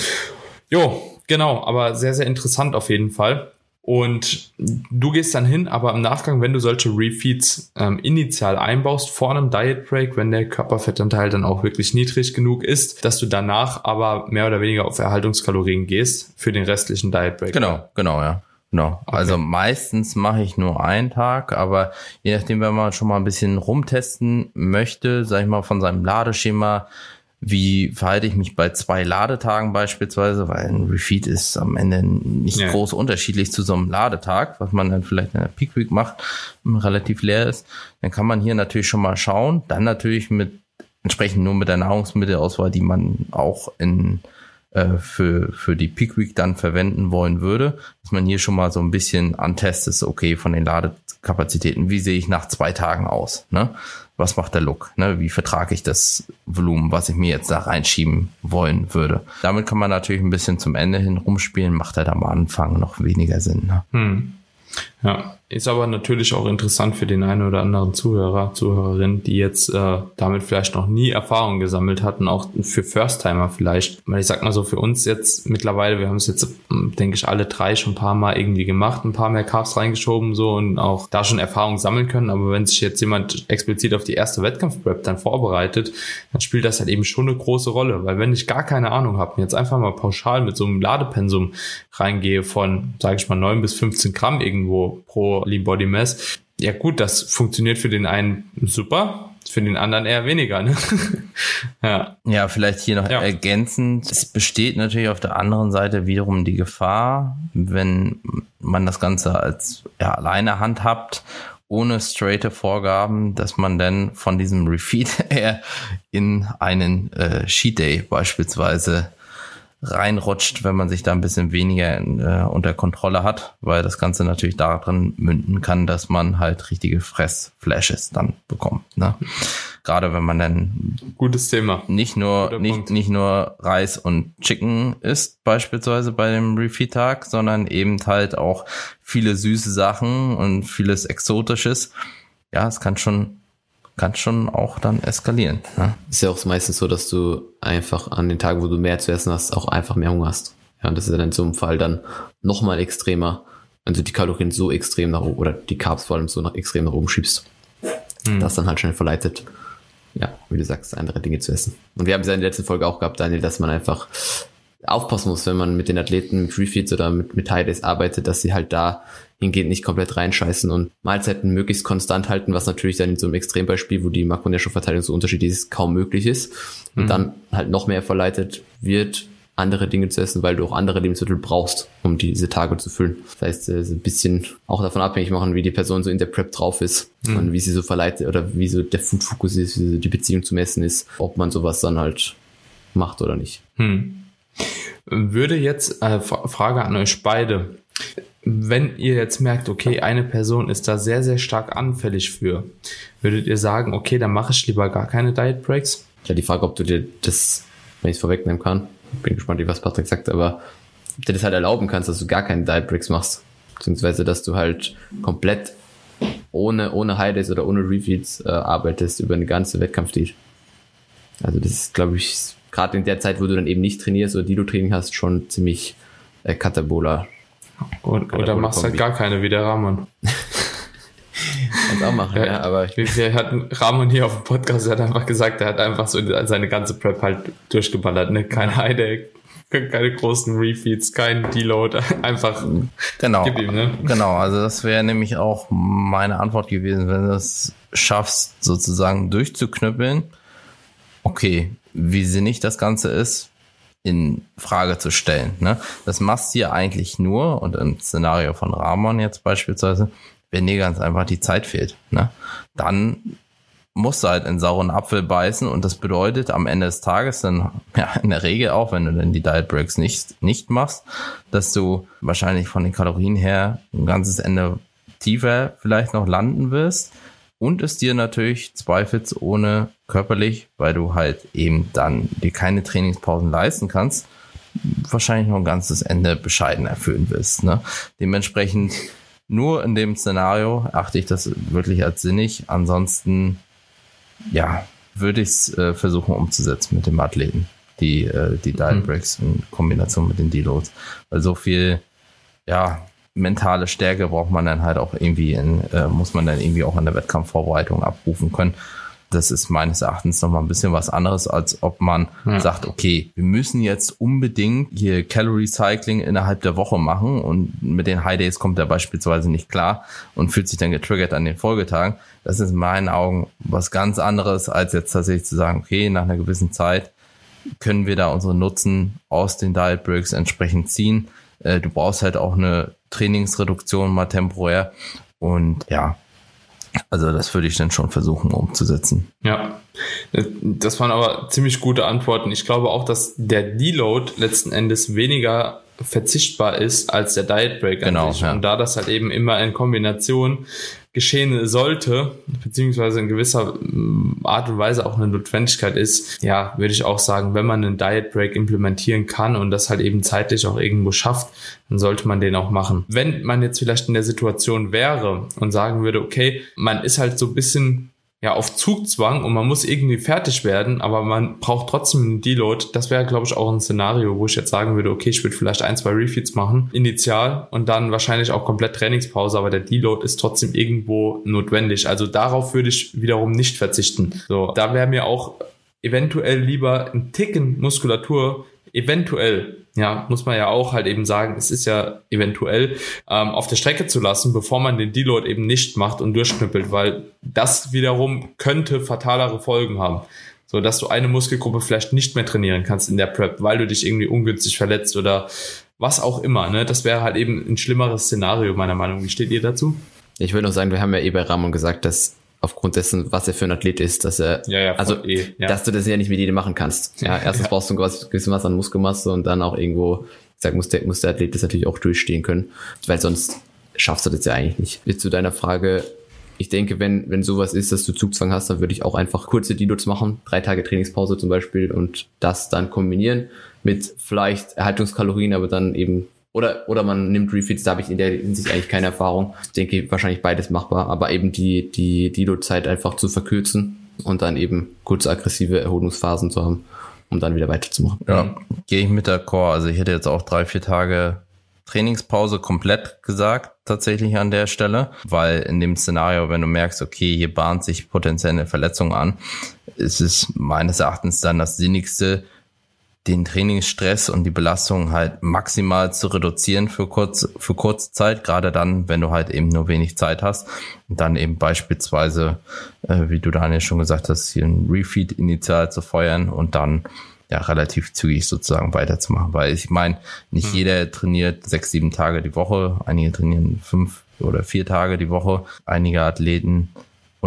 jo, genau, aber sehr, sehr interessant auf jeden Fall. Und du gehst dann hin, aber im Nachgang, wenn du solche Refeeds ähm, initial einbaust, vor einem Diet Break, wenn der Körperfettanteil dann auch wirklich niedrig genug ist, dass du danach aber mehr oder weniger auf Erhaltungskalorien gehst für den restlichen Diet Break. Genau, genau, ja. Genau. Okay. Also meistens mache ich nur einen Tag, aber je nachdem, wenn man schon mal ein bisschen rumtesten möchte, sag ich mal, von seinem Ladeschema, wie verhalte ich mich bei zwei Ladetagen beispielsweise, weil ein Refeed ist am Ende nicht ja. groß unterschiedlich zu so einem Ladetag, was man dann vielleicht in der Peak Week macht, relativ leer ist. Dann kann man hier natürlich schon mal schauen, dann natürlich mit entsprechend nur mit der Nahrungsmittelauswahl, die man auch in äh, für, für die Peak Week dann verwenden wollen würde, dass man hier schon mal so ein bisschen antestet, okay, von den Ladekapazitäten, wie sehe ich nach zwei Tagen aus, ne? Was macht der Look? Ne? Wie vertrage ich das Volumen, was ich mir jetzt da reinschieben wollen würde? Damit kann man natürlich ein bisschen zum Ende hin rumspielen, macht halt am Anfang noch weniger Sinn. Ne? Hm. Ja, ist aber natürlich auch interessant für den einen oder anderen Zuhörer, Zuhörerin, die jetzt äh, damit vielleicht noch nie Erfahrung gesammelt hatten, auch für First-Timer vielleicht. Weil ich sag mal so, für uns jetzt mittlerweile, wir haben es jetzt, hm, denke ich, alle drei schon ein paar Mal irgendwie gemacht, ein paar mehr Carbs reingeschoben so und auch da schon Erfahrung sammeln können. Aber wenn sich jetzt jemand explizit auf die erste Wettkampfprep dann vorbereitet, dann spielt das halt eben schon eine große Rolle. Weil wenn ich gar keine Ahnung habe, jetzt einfach mal pauschal mit so einem Ladepensum reingehe von, sage ich mal, neun bis 15 Gramm irgendwo pro Lean Body Mass. Ja gut, das funktioniert für den einen super, für den anderen eher weniger. Ne? ja. ja, vielleicht hier noch ja. ergänzend. Es besteht natürlich auf der anderen Seite wiederum die Gefahr, wenn man das Ganze als ja, alleine handhabt ohne straighte Vorgaben, dass man dann von diesem Refeed eher in einen äh, Sheet Day beispielsweise reinrutscht, wenn man sich da ein bisschen weniger äh, unter Kontrolle hat, weil das Ganze natürlich daran münden kann, dass man halt richtige Fressflashes dann bekommt. Ne? Gerade wenn man dann gutes Thema nicht nur nicht nicht nur Reis und Chicken isst beispielsweise bei dem Refeed-Tag, sondern eben halt auch viele süße Sachen und vieles Exotisches. Ja, es kann schon kann schon auch dann eskalieren. Ne? Ist ja auch meistens so, dass du einfach an den Tagen, wo du mehr zu essen hast, auch einfach mehr Hunger hast. Ja, und das ist dann in so einem Fall dann nochmal extremer, also die Kalorien so extrem nach oben, oder die Carbs vor allem so nach, extrem nach oben schiebst. Hm. Das dann halt schnell verleitet, ja, wie du sagst, andere Dinge zu essen. Und wir haben es ja in der letzten Folge auch gehabt, Daniel, dass man einfach aufpassen muss, wenn man mit den Athleten mit Refeeds oder mit, mit High Days arbeitet, dass sie halt da hingehend nicht komplett reinscheißen und Mahlzeiten möglichst konstant halten, was natürlich dann in so einem Extrembeispiel, wo die Makro- und Nährstoffverteilung so unterschiedlich ist, kaum möglich ist. Und mhm. dann halt noch mehr verleitet wird, andere Dinge zu essen, weil du auch andere Lebensmittel brauchst, um diese Tage zu füllen. Das heißt, äh, so ein bisschen auch davon abhängig machen, wie die Person so in der Prep drauf ist mhm. und wie sie so verleitet oder wie so der Food-Fokus ist, wie so die Beziehung zum Essen ist, ob man sowas dann halt macht oder nicht. Mhm. Würde jetzt, äh, Frage an euch beide, wenn ihr jetzt merkt, okay, eine Person ist da sehr, sehr stark anfällig für, würdet ihr sagen, okay, dann mache ich lieber gar keine Diet Breaks? Ja, die Frage, ob du dir das, wenn ich es vorwegnehmen kann, bin gespannt, was Patrick sagt, aber dir das halt erlauben kannst, dass du gar keine Diet Breaks machst. Beziehungsweise, dass du halt komplett ohne, ohne Days oder ohne Refeeds äh, arbeitest über eine ganze Wettkampfdiät. Also das ist, glaube ich, gerade in der Zeit, wo du dann eben nicht trainierst oder die du Training hast, schon ziemlich äh, Katabola. Und, oder machst halt gar keine wie der Ramon. Kannst auch machen, ja. ja aber wir, wir hatten Ramon hier auf dem Podcast, der hat einfach gesagt, er hat einfach so seine ganze Prep halt durchgeballert, ne? Kein High Day, keine großen Refeeds, kein Deload, einfach genau, ihm, ne? Genau, also das wäre nämlich auch meine Antwort gewesen, wenn du es schaffst, sozusagen durchzuknüppeln. Okay, wie sinnig das Ganze ist, in Frage zu stellen. Ne? Das machst du ja eigentlich nur, und im Szenario von Ramon jetzt beispielsweise, wenn dir ganz einfach die Zeit fehlt. Ne? Dann musst du halt in sauren Apfel beißen und das bedeutet am Ende des Tages dann, ja, in der Regel auch, wenn du dann die Diet Breaks nicht, nicht machst, dass du wahrscheinlich von den Kalorien her ein ganzes Ende tiefer vielleicht noch landen wirst und es dir natürlich zweifelsohne körperlich, weil du halt eben dann dir keine Trainingspausen leisten kannst, wahrscheinlich noch ein ganzes Ende bescheiden erfüllen wirst. Ne? Dementsprechend nur in dem Szenario achte ich das wirklich als sinnig. Ansonsten ja, würde ich es äh, versuchen umzusetzen mit dem Athleten. Die, äh, die Dial mhm. Breaks in Kombination mit den Deloads. Weil so viel, ja, mentale Stärke braucht man dann halt auch irgendwie in, äh, muss man dann irgendwie auch in der Wettkampfvorbereitung abrufen können das ist meines Erachtens nochmal ein bisschen was anderes, als ob man ja. sagt, okay, wir müssen jetzt unbedingt hier Calorie Cycling innerhalb der Woche machen und mit den High Days kommt er beispielsweise nicht klar und fühlt sich dann getriggert an den Folgetagen. Das ist in meinen Augen was ganz anderes, als jetzt tatsächlich zu sagen, okay, nach einer gewissen Zeit können wir da unsere Nutzen aus den Diet Breaks entsprechend ziehen. Äh, du brauchst halt auch eine Trainingsreduktion mal temporär und ja, also das würde ich dann schon versuchen umzusetzen. Ja, das waren aber ziemlich gute Antworten. Ich glaube auch, dass der Deload letzten Endes weniger verzichtbar ist als der Diet Break. Genau. Ja. Und da das halt eben immer in Kombination geschehen sollte, beziehungsweise in gewisser mm, Art und Weise auch eine Notwendigkeit ist, ja, würde ich auch sagen, wenn man einen Diet Break implementieren kann und das halt eben zeitlich auch irgendwo schafft, dann sollte man den auch machen. Wenn man jetzt vielleicht in der Situation wäre und sagen würde, okay, man ist halt so ein bisschen ja, auf Zugzwang und man muss irgendwie fertig werden, aber man braucht trotzdem einen Deload. Das wäre, glaube ich, auch ein Szenario, wo ich jetzt sagen würde, okay, ich würde vielleicht ein, zwei Refeeds machen, initial und dann wahrscheinlich auch komplett Trainingspause, aber der Deload ist trotzdem irgendwo notwendig. Also darauf würde ich wiederum nicht verzichten. So, da wäre mir auch eventuell lieber ein Ticken Muskulatur eventuell, ja, muss man ja auch halt eben sagen, es ist ja eventuell ähm, auf der Strecke zu lassen, bevor man den Deload eben nicht macht und durchknüppelt, weil das wiederum könnte fatalere Folgen haben. So dass du eine Muskelgruppe vielleicht nicht mehr trainieren kannst in der Prep, weil du dich irgendwie ungünstig verletzt oder was auch immer. Ne? Das wäre halt eben ein schlimmeres Szenario, meiner Meinung nach. Wie steht ihr dazu? Ich würde noch sagen, wir haben ja eh bei Ramon gesagt, dass aufgrund dessen, was er für ein Athlet ist, dass er, ja, ja, also, eh, ja. dass du das ja nicht mit jedem machen kannst. Ja, erstens brauchst du ein gewisses Maß an Muskelmasse und dann auch irgendwo, ich sag, muss der, muss der Athlet das natürlich auch durchstehen können, weil sonst schaffst du das ja eigentlich nicht. Jetzt zu deiner Frage, ich denke, wenn, wenn sowas ist, dass du Zugzwang hast, dann würde ich auch einfach kurze Deloads machen, drei Tage Trainingspause zum Beispiel und das dann kombinieren mit vielleicht Erhaltungskalorien, aber dann eben oder, oder man nimmt Refeeds, da habe ich in der Hinsicht eigentlich keine Erfahrung. Ich denke, wahrscheinlich beides machbar, aber eben die, die Dilo-Zeit einfach zu verkürzen und dann eben kurze aggressive Erholungsphasen zu haben, um dann wieder weiterzumachen. Ja, gehe ich mit der Core. Also ich hätte jetzt auch drei, vier Tage Trainingspause komplett gesagt, tatsächlich an der Stelle, weil in dem Szenario, wenn du merkst, okay, hier bahnt sich potenziell eine Verletzung an, ist es meines Erachtens dann das Sinnigste, den Trainingsstress und die Belastung halt maximal zu reduzieren für kurz für kurze Zeit, gerade dann, wenn du halt eben nur wenig Zeit hast. Und dann eben beispielsweise, äh, wie du Daniel schon gesagt hast, hier ein Refeed initial zu feuern und dann ja relativ zügig sozusagen weiterzumachen, weil ich meine, nicht mhm. jeder trainiert sechs, sieben Tage die Woche, einige trainieren fünf oder vier Tage die Woche, einige Athleten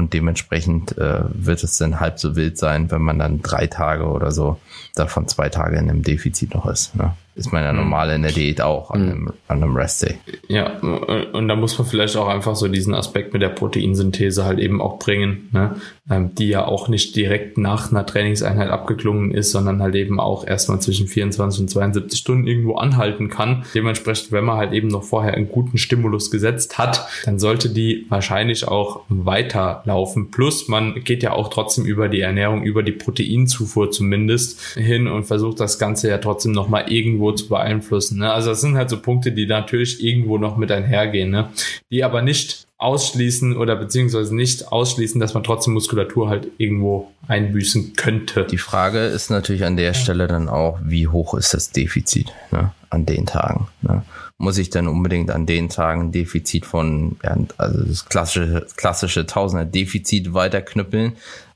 und dementsprechend äh, wird es dann halb so wild sein, wenn man dann drei Tage oder so davon zwei Tage in einem Defizit noch ist. Ne? Ist man ja normal in der Diät auch an einem, an einem Rest Day. Ja, und da muss man vielleicht auch einfach so diesen Aspekt mit der Proteinsynthese halt eben auch bringen, ne? Ähm, die ja auch nicht direkt nach einer Trainingseinheit abgeklungen ist, sondern halt eben auch erstmal zwischen 24 und 72 Stunden irgendwo anhalten kann. Dementsprechend, wenn man halt eben noch vorher einen guten Stimulus gesetzt hat, dann sollte die wahrscheinlich auch weiterlaufen. Plus, man geht ja auch trotzdem über die Ernährung, über die Proteinzufuhr zumindest hin und versucht das Ganze ja trotzdem nochmal irgendwo zu beeinflussen. Ne? Also das sind halt so Punkte, die natürlich irgendwo noch mit einhergehen, ne? die aber nicht ausschließen oder beziehungsweise nicht ausschließen, dass man trotzdem Muskulatur halt irgendwo einbüßen könnte. Die Frage ist natürlich an der Stelle dann auch, wie hoch ist das Defizit ne, an den Tagen? Ne? Muss ich dann unbedingt an den Tagen ein Defizit von, ja, also das klassische, klassische Tausender Defizit weiterknüppeln?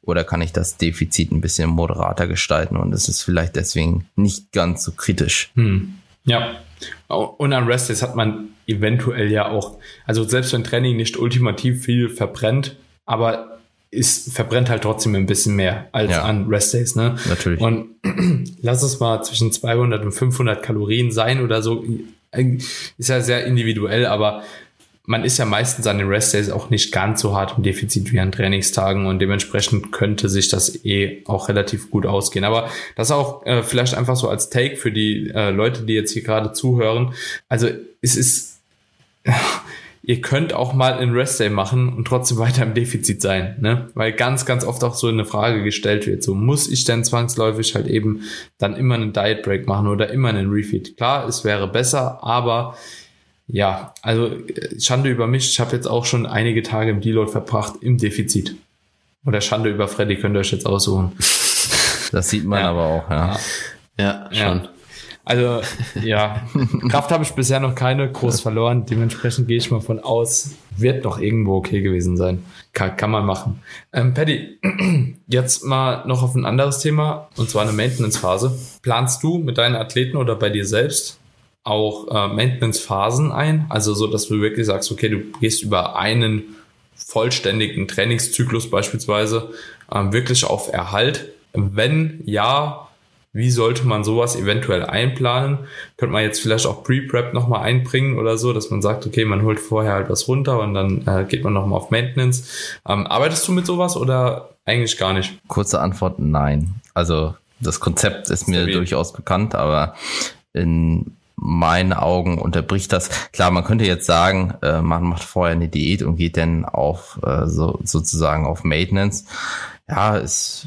Oder kann ich das Defizit ein bisschen moderater gestalten und es ist vielleicht deswegen nicht ganz so kritisch? Hm. Ja, und an Rest Days hat man eventuell ja auch, also selbst wenn Training nicht ultimativ viel verbrennt, aber es verbrennt halt trotzdem ein bisschen mehr als ja. an Rest Days, ne? Natürlich. Und lass es mal zwischen 200 und 500 Kalorien sein oder so. Ist ja sehr individuell, aber man ist ja meistens an den Rest Days auch nicht ganz so hart im Defizit wie an Trainingstagen und dementsprechend könnte sich das eh auch relativ gut ausgehen. Aber das auch äh, vielleicht einfach so als Take für die äh, Leute, die jetzt hier gerade zuhören. Also es ist, ihr könnt auch mal einen Rest Day machen und trotzdem weiter im Defizit sein, ne? Weil ganz, ganz oft auch so eine Frage gestellt wird, so muss ich denn zwangsläufig halt eben dann immer einen Diet Break machen oder immer einen Refeed? Klar, es wäre besser, aber ja, also äh, Schande über mich. Ich habe jetzt auch schon einige Tage im Deload verbracht im Defizit. Oder Schande über Freddy könnt ihr euch jetzt aussuchen. Das sieht man ja. aber auch, ja. Ja, schon. Ja. Also, ja, Kraft habe ich bisher noch keine groß verloren. Dementsprechend gehe ich mal von aus, wird doch irgendwo okay gewesen sein. Kann, kann man machen. Ähm, Paddy, jetzt mal noch auf ein anderes Thema, und zwar eine Maintenance-Phase. Planst du mit deinen Athleten oder bei dir selbst auch äh, Maintenance-Phasen ein? Also so, dass du wirklich sagst, okay, du gehst über einen vollständigen Trainingszyklus beispielsweise ähm, wirklich auf Erhalt. Wenn ja, wie sollte man sowas eventuell einplanen? Könnte man jetzt vielleicht auch Pre-Prep nochmal einbringen oder so, dass man sagt, okay, man holt vorher halt was runter und dann äh, geht man nochmal auf Maintenance. Ähm, arbeitest du mit sowas oder eigentlich gar nicht? Kurze Antwort, nein. Also das Konzept ist mir durchaus bekannt, aber in meinen Augen unterbricht das. Klar, man könnte jetzt sagen, äh, man macht vorher eine Diät und geht dann auf äh, so sozusagen auf Maintenance. Ja, es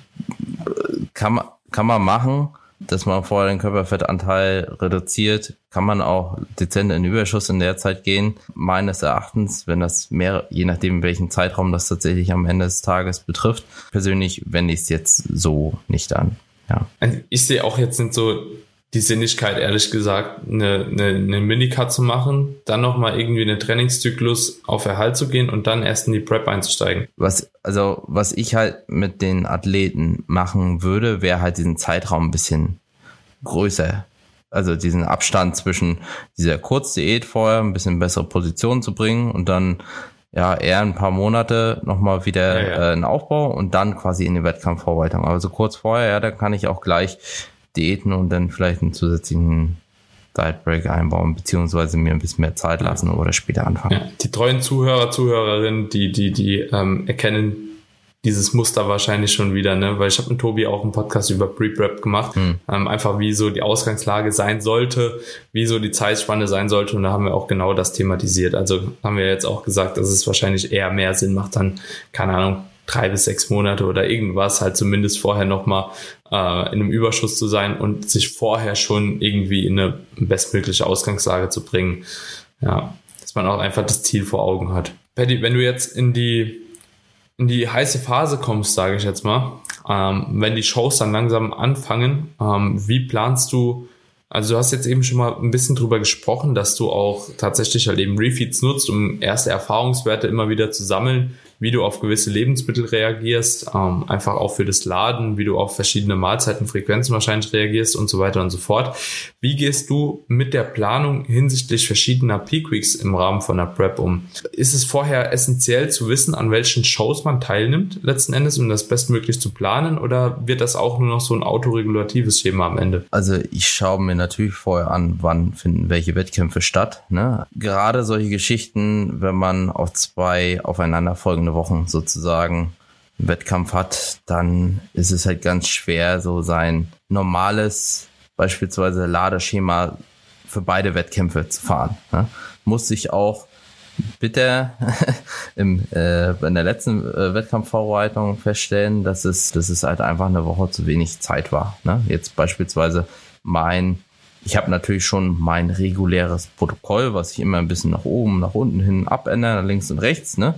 äh, kann man kann man machen, dass man vorher den Körperfettanteil reduziert, kann man auch dezent in Überschuss in der Zeit gehen. Meines Erachtens, wenn das mehr, je nachdem welchen Zeitraum das tatsächlich am Ende des Tages betrifft. Persönlich wende ich es jetzt so nicht an. Ja. Also ich sehe auch jetzt nicht so die Sinnigkeit, ehrlich gesagt, eine, eine, eine Minicut zu machen, dann nochmal irgendwie einen Trainingszyklus auf Erhalt zu gehen und dann erst in die Prep einzusteigen. Was, also, was ich halt mit den Athleten machen würde, wäre halt diesen Zeitraum ein bisschen größer. Also diesen Abstand zwischen dieser Kurzdiät vorher, ein bisschen bessere Position zu bringen und dann ja eher ein paar Monate nochmal wieder ja, ja. Äh, einen Aufbau und dann quasi in die Wettkampfvorbereitung. Also kurz vorher, ja, da kann ich auch gleich Diäten und dann vielleicht einen zusätzlichen Diet Break einbauen, beziehungsweise mir ein bisschen mehr Zeit lassen oder später anfangen. Ja, die treuen Zuhörer, Zuhörerinnen, die, die, die ähm, erkennen dieses Muster wahrscheinlich schon wieder, ne? Weil ich habe mit Tobi auch einen Podcast über Pre-Prep gemacht, hm. ähm, einfach wie so die Ausgangslage sein sollte, wie so die Zeitspanne sein sollte und da haben wir auch genau das thematisiert. Also haben wir jetzt auch gesagt, dass es wahrscheinlich eher mehr Sinn macht, dann, keine Ahnung, drei bis sechs Monate oder irgendwas, halt zumindest vorher nochmal äh, in einem Überschuss zu sein und sich vorher schon irgendwie in eine bestmögliche Ausgangslage zu bringen. Ja, dass man auch einfach das Ziel vor Augen hat. Patty, wenn du jetzt in die in die heiße Phase kommst, sage ich jetzt mal, ähm, wenn die Shows dann langsam anfangen, ähm, wie planst du also du hast jetzt eben schon mal ein bisschen drüber gesprochen, dass du auch tatsächlich halt eben Refeeds nutzt, um erste Erfahrungswerte immer wieder zu sammeln, wie du auf gewisse Lebensmittel reagierst, ähm, einfach auch für das Laden, wie du auf verschiedene Mahlzeitenfrequenzen wahrscheinlich reagierst und so weiter und so fort. Wie gehst du mit der Planung hinsichtlich verschiedener Peak Weeks im Rahmen von der Prep um? Ist es vorher essentiell zu wissen, an welchen Shows man teilnimmt, letzten Endes, um das bestmöglich zu planen, oder wird das auch nur noch so ein autoregulatives Schema am Ende? Also ich schaue mir natürlich vorher an, wann finden welche Wettkämpfe statt. Ne? Gerade solche Geschichten, wenn man auf zwei aufeinanderfolgende Wochen sozusagen einen Wettkampf hat, dann ist es halt ganz schwer, so sein normales beispielsweise Ladeschema für beide Wettkämpfe zu fahren. Ne? Muss sich auch bitter im, äh, in der letzten äh, Wettkampfvorbereitung feststellen, dass es, dass es halt einfach eine Woche zu wenig Zeit war. Ne? Jetzt beispielsweise mein, ich habe natürlich schon mein reguläres Protokoll, was ich immer ein bisschen nach oben, nach unten hin abändere, links und rechts, ne?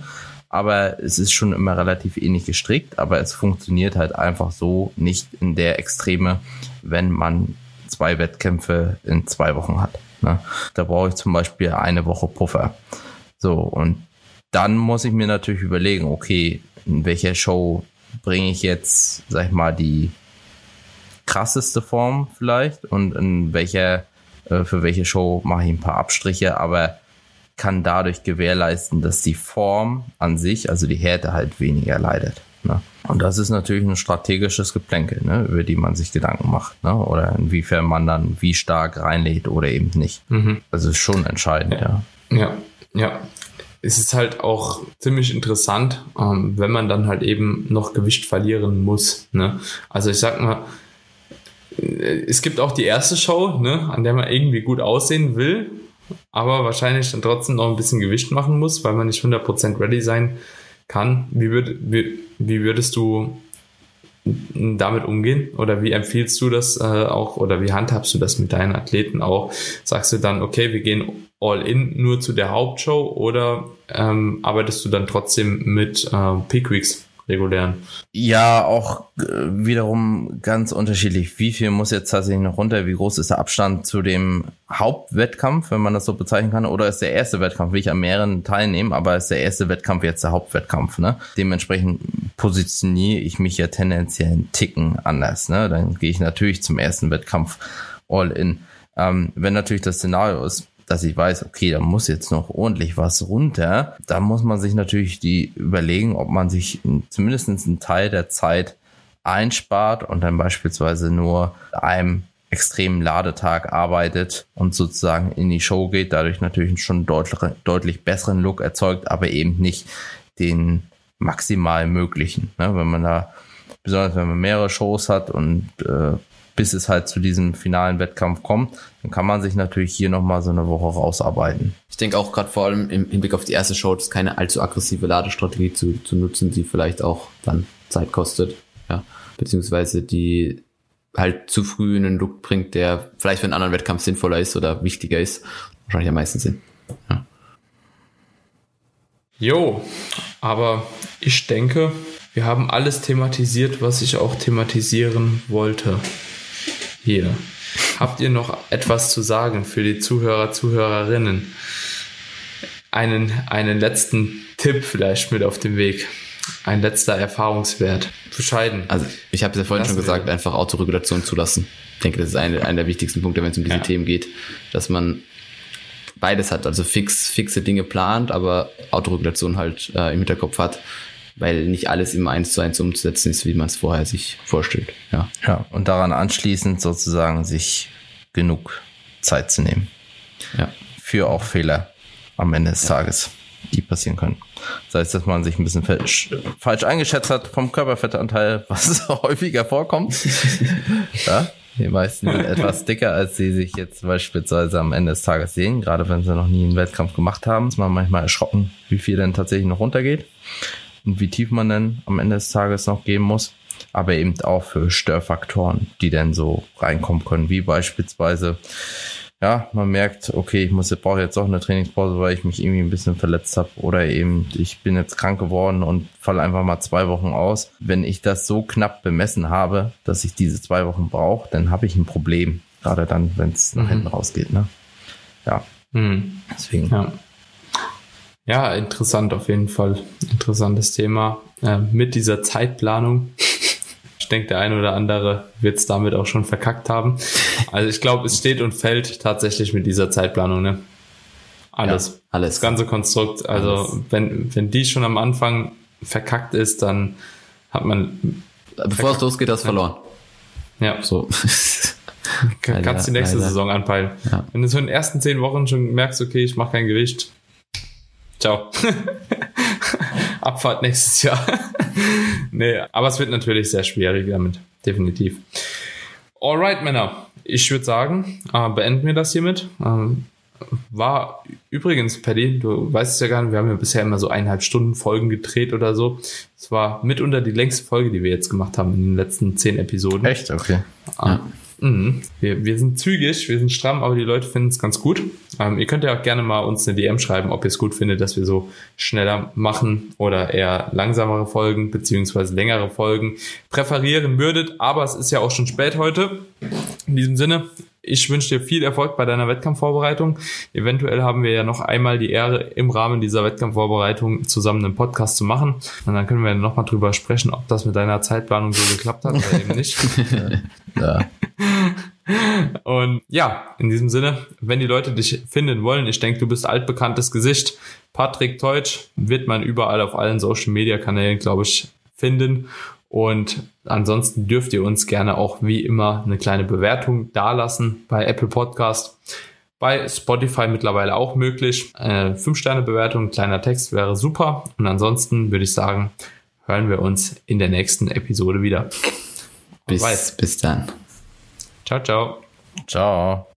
Aber es ist schon immer relativ ähnlich gestrickt, aber es funktioniert halt einfach so nicht in der Extreme, wenn man zwei Wettkämpfe in zwei Wochen hat. Ne? Da brauche ich zum Beispiel eine Woche Puffer. So, und dann muss ich mir natürlich überlegen, okay, in welcher Show bringe ich jetzt, sag ich mal, die krasseste Form vielleicht und in welcher, äh, für welche Show mache ich ein paar Abstriche, aber kann dadurch gewährleisten, dass die Form an sich, also die Härte halt weniger leidet. Ne? Und das ist natürlich ein strategisches Geplänkel, ne, über die man sich Gedanken macht, ne? oder inwiefern man dann wie stark reinlädt oder eben nicht. Mhm. Also ist schon entscheidend, ja. Ja, ja. ja. Es ist halt auch ziemlich interessant, ähm, wenn man dann halt eben noch Gewicht verlieren muss. Ne? Also ich sag mal, es gibt auch die erste Show, ne, an der man irgendwie gut aussehen will, aber wahrscheinlich dann trotzdem noch ein bisschen Gewicht machen muss, weil man nicht 100% ready sein kann. Wie, würd, wie, wie würdest du damit umgehen? Oder wie empfiehlst du das äh, auch oder wie handhabst du das mit deinen Athleten auch? Sagst du dann, okay, wir gehen all in nur zu der Hauptshow oder ähm, arbeitest du dann trotzdem mit äh, Peak Weeks? Regulären. Ja, auch äh, wiederum ganz unterschiedlich. Wie viel muss jetzt tatsächlich noch runter? Wie groß ist der Abstand zu dem Hauptwettkampf, wenn man das so bezeichnen kann? Oder ist der erste Wettkampf, will ich an mehreren teilnehmen, aber ist der erste Wettkampf jetzt der Hauptwettkampf? Ne? Dementsprechend positioniere ich mich ja tendenziell einen Ticken anders. Ne? Dann gehe ich natürlich zum ersten Wettkampf all in. Ähm, wenn natürlich das Szenario ist, dass ich weiß, okay, da muss jetzt noch ordentlich was runter. Da muss man sich natürlich die überlegen, ob man sich zumindest einen Teil der Zeit einspart und dann beispielsweise nur einem extremen Ladetag arbeitet und sozusagen in die Show geht, dadurch natürlich schon deutlich, deutlich besseren Look erzeugt, aber eben nicht den maximal möglichen. Ne? Wenn man da, besonders wenn man mehrere Shows hat und äh, bis es halt zu diesem finalen Wettkampf kommt, dann kann man sich natürlich hier nochmal so eine Woche rausarbeiten. Ich denke auch gerade vor allem im Hinblick auf die erste Show, das ist keine allzu aggressive Ladestrategie zu, zu nutzen, die vielleicht auch dann Zeit kostet, ja, beziehungsweise die halt zu früh einen Look bringt, der vielleicht für einen anderen Wettkampf sinnvoller ist oder wichtiger ist. Wahrscheinlich am meisten Sinn. Ja. Jo, aber ich denke, wir haben alles thematisiert, was ich auch thematisieren wollte hier. Habt ihr noch etwas zu sagen für die Zuhörer, Zuhörerinnen? Einen, einen letzten Tipp vielleicht mit auf dem Weg. Ein letzter Erfahrungswert. Bescheiden. Also ich habe es ja vorhin Lassen schon gesagt, wir. einfach Autoregulation zulassen. Ich denke, das ist eine, einer der wichtigsten Punkte, wenn es um diese ja. Themen geht, dass man beides hat, also fix, fixe Dinge plant, aber Autoregulation halt äh, im Hinterkopf hat weil nicht alles immer eins zu eins umzusetzen ist, wie man es vorher sich vorstellt. Ja. ja, und daran anschließend sozusagen sich genug Zeit zu nehmen. Ja. Für auch Fehler am Ende des ja. Tages, die passieren können. Das heißt, dass man sich ein bisschen falsch eingeschätzt hat vom Körperfettanteil, was häufiger vorkommt. ja, die meisten sind etwas dicker, als sie sich jetzt beispielsweise am Ende des Tages sehen. Gerade wenn sie noch nie einen Wettkampf gemacht haben, ist man manchmal erschrocken, wie viel denn tatsächlich noch runtergeht und wie tief man dann am Ende des Tages noch gehen muss, aber eben auch für Störfaktoren, die dann so reinkommen können, wie beispielsweise ja, man merkt, okay, ich muss, brauche jetzt auch eine Trainingspause, weil ich mich irgendwie ein bisschen verletzt habe oder eben ich bin jetzt krank geworden und falle einfach mal zwei Wochen aus. Wenn ich das so knapp bemessen habe, dass ich diese zwei Wochen brauche, dann habe ich ein Problem. Gerade dann, wenn es nach mhm. hinten rausgeht. Ne? Ja. Mhm. Deswegen. Ja. Ja, interessant auf jeden Fall. Interessantes Thema. Äh, mit dieser Zeitplanung. Ich denke, der eine oder andere wird es damit auch schon verkackt haben. Also ich glaube, es steht und fällt tatsächlich mit dieser Zeitplanung, ne? Alles. Ja, alles. Das ganze Konstrukt. Also Alles. wenn, wenn die schon am Anfang verkackt ist, dann hat man, Bevor es losgeht, hast du verloren. ja, So. Kann- Leider, kannst die nächste leider. Saison anpeilen. Ja. Wenn du so in den ersten zehn Wochen schon merkst, okay, ich mache kein Gewicht, ciao. Abfahrt nächstes Jahr. nee, aber es wird natürlich sehr schwierig damit, definitiv. Alright, Männer. Ich würde sagen, äh, beenden wir das hiermit. Ähm, war übrigens, Paddy, du weißt es ja gar nicht, wir haben ja bisher immer so eineinhalb Stunden Folgen gedreht oder so. Es war mitunter die längste Folge, die wir jetzt gemacht haben in den letzten zehn Episoden. Echt? Okay. Ah. Mhm. Wir, wir sind zügig, wir sind stramm, aber die Leute finden es ganz gut. Ähm, ihr könnt ja auch gerne mal uns eine DM schreiben, ob ihr es gut findet, dass wir so schneller machen oder eher langsamere Folgen beziehungsweise längere Folgen präferieren würdet. Aber es ist ja auch schon spät heute. In diesem Sinne, ich wünsche dir viel Erfolg bei deiner Wettkampfvorbereitung. Eventuell haben wir ja noch einmal die Ehre, im Rahmen dieser Wettkampfvorbereitung zusammen einen Podcast zu machen. Und dann können wir nochmal drüber sprechen, ob das mit deiner Zeitplanung so geklappt hat oder eben nicht. Ja. Und ja, in diesem Sinne, wenn die Leute dich finden wollen, ich denke, du bist altbekanntes Gesicht. Patrick Teutsch wird man überall auf allen Social Media Kanälen, glaube ich, finden. Und ansonsten dürft ihr uns gerne auch wie immer eine kleine Bewertung dalassen bei Apple Podcast. Bei Spotify mittlerweile auch möglich. Äh, 5-Sterne-Bewertung, kleiner Text wäre super. Und ansonsten würde ich sagen, hören wir uns in der nächsten Episode wieder. Bis, bis dann. Ciao, ciao. Ciao.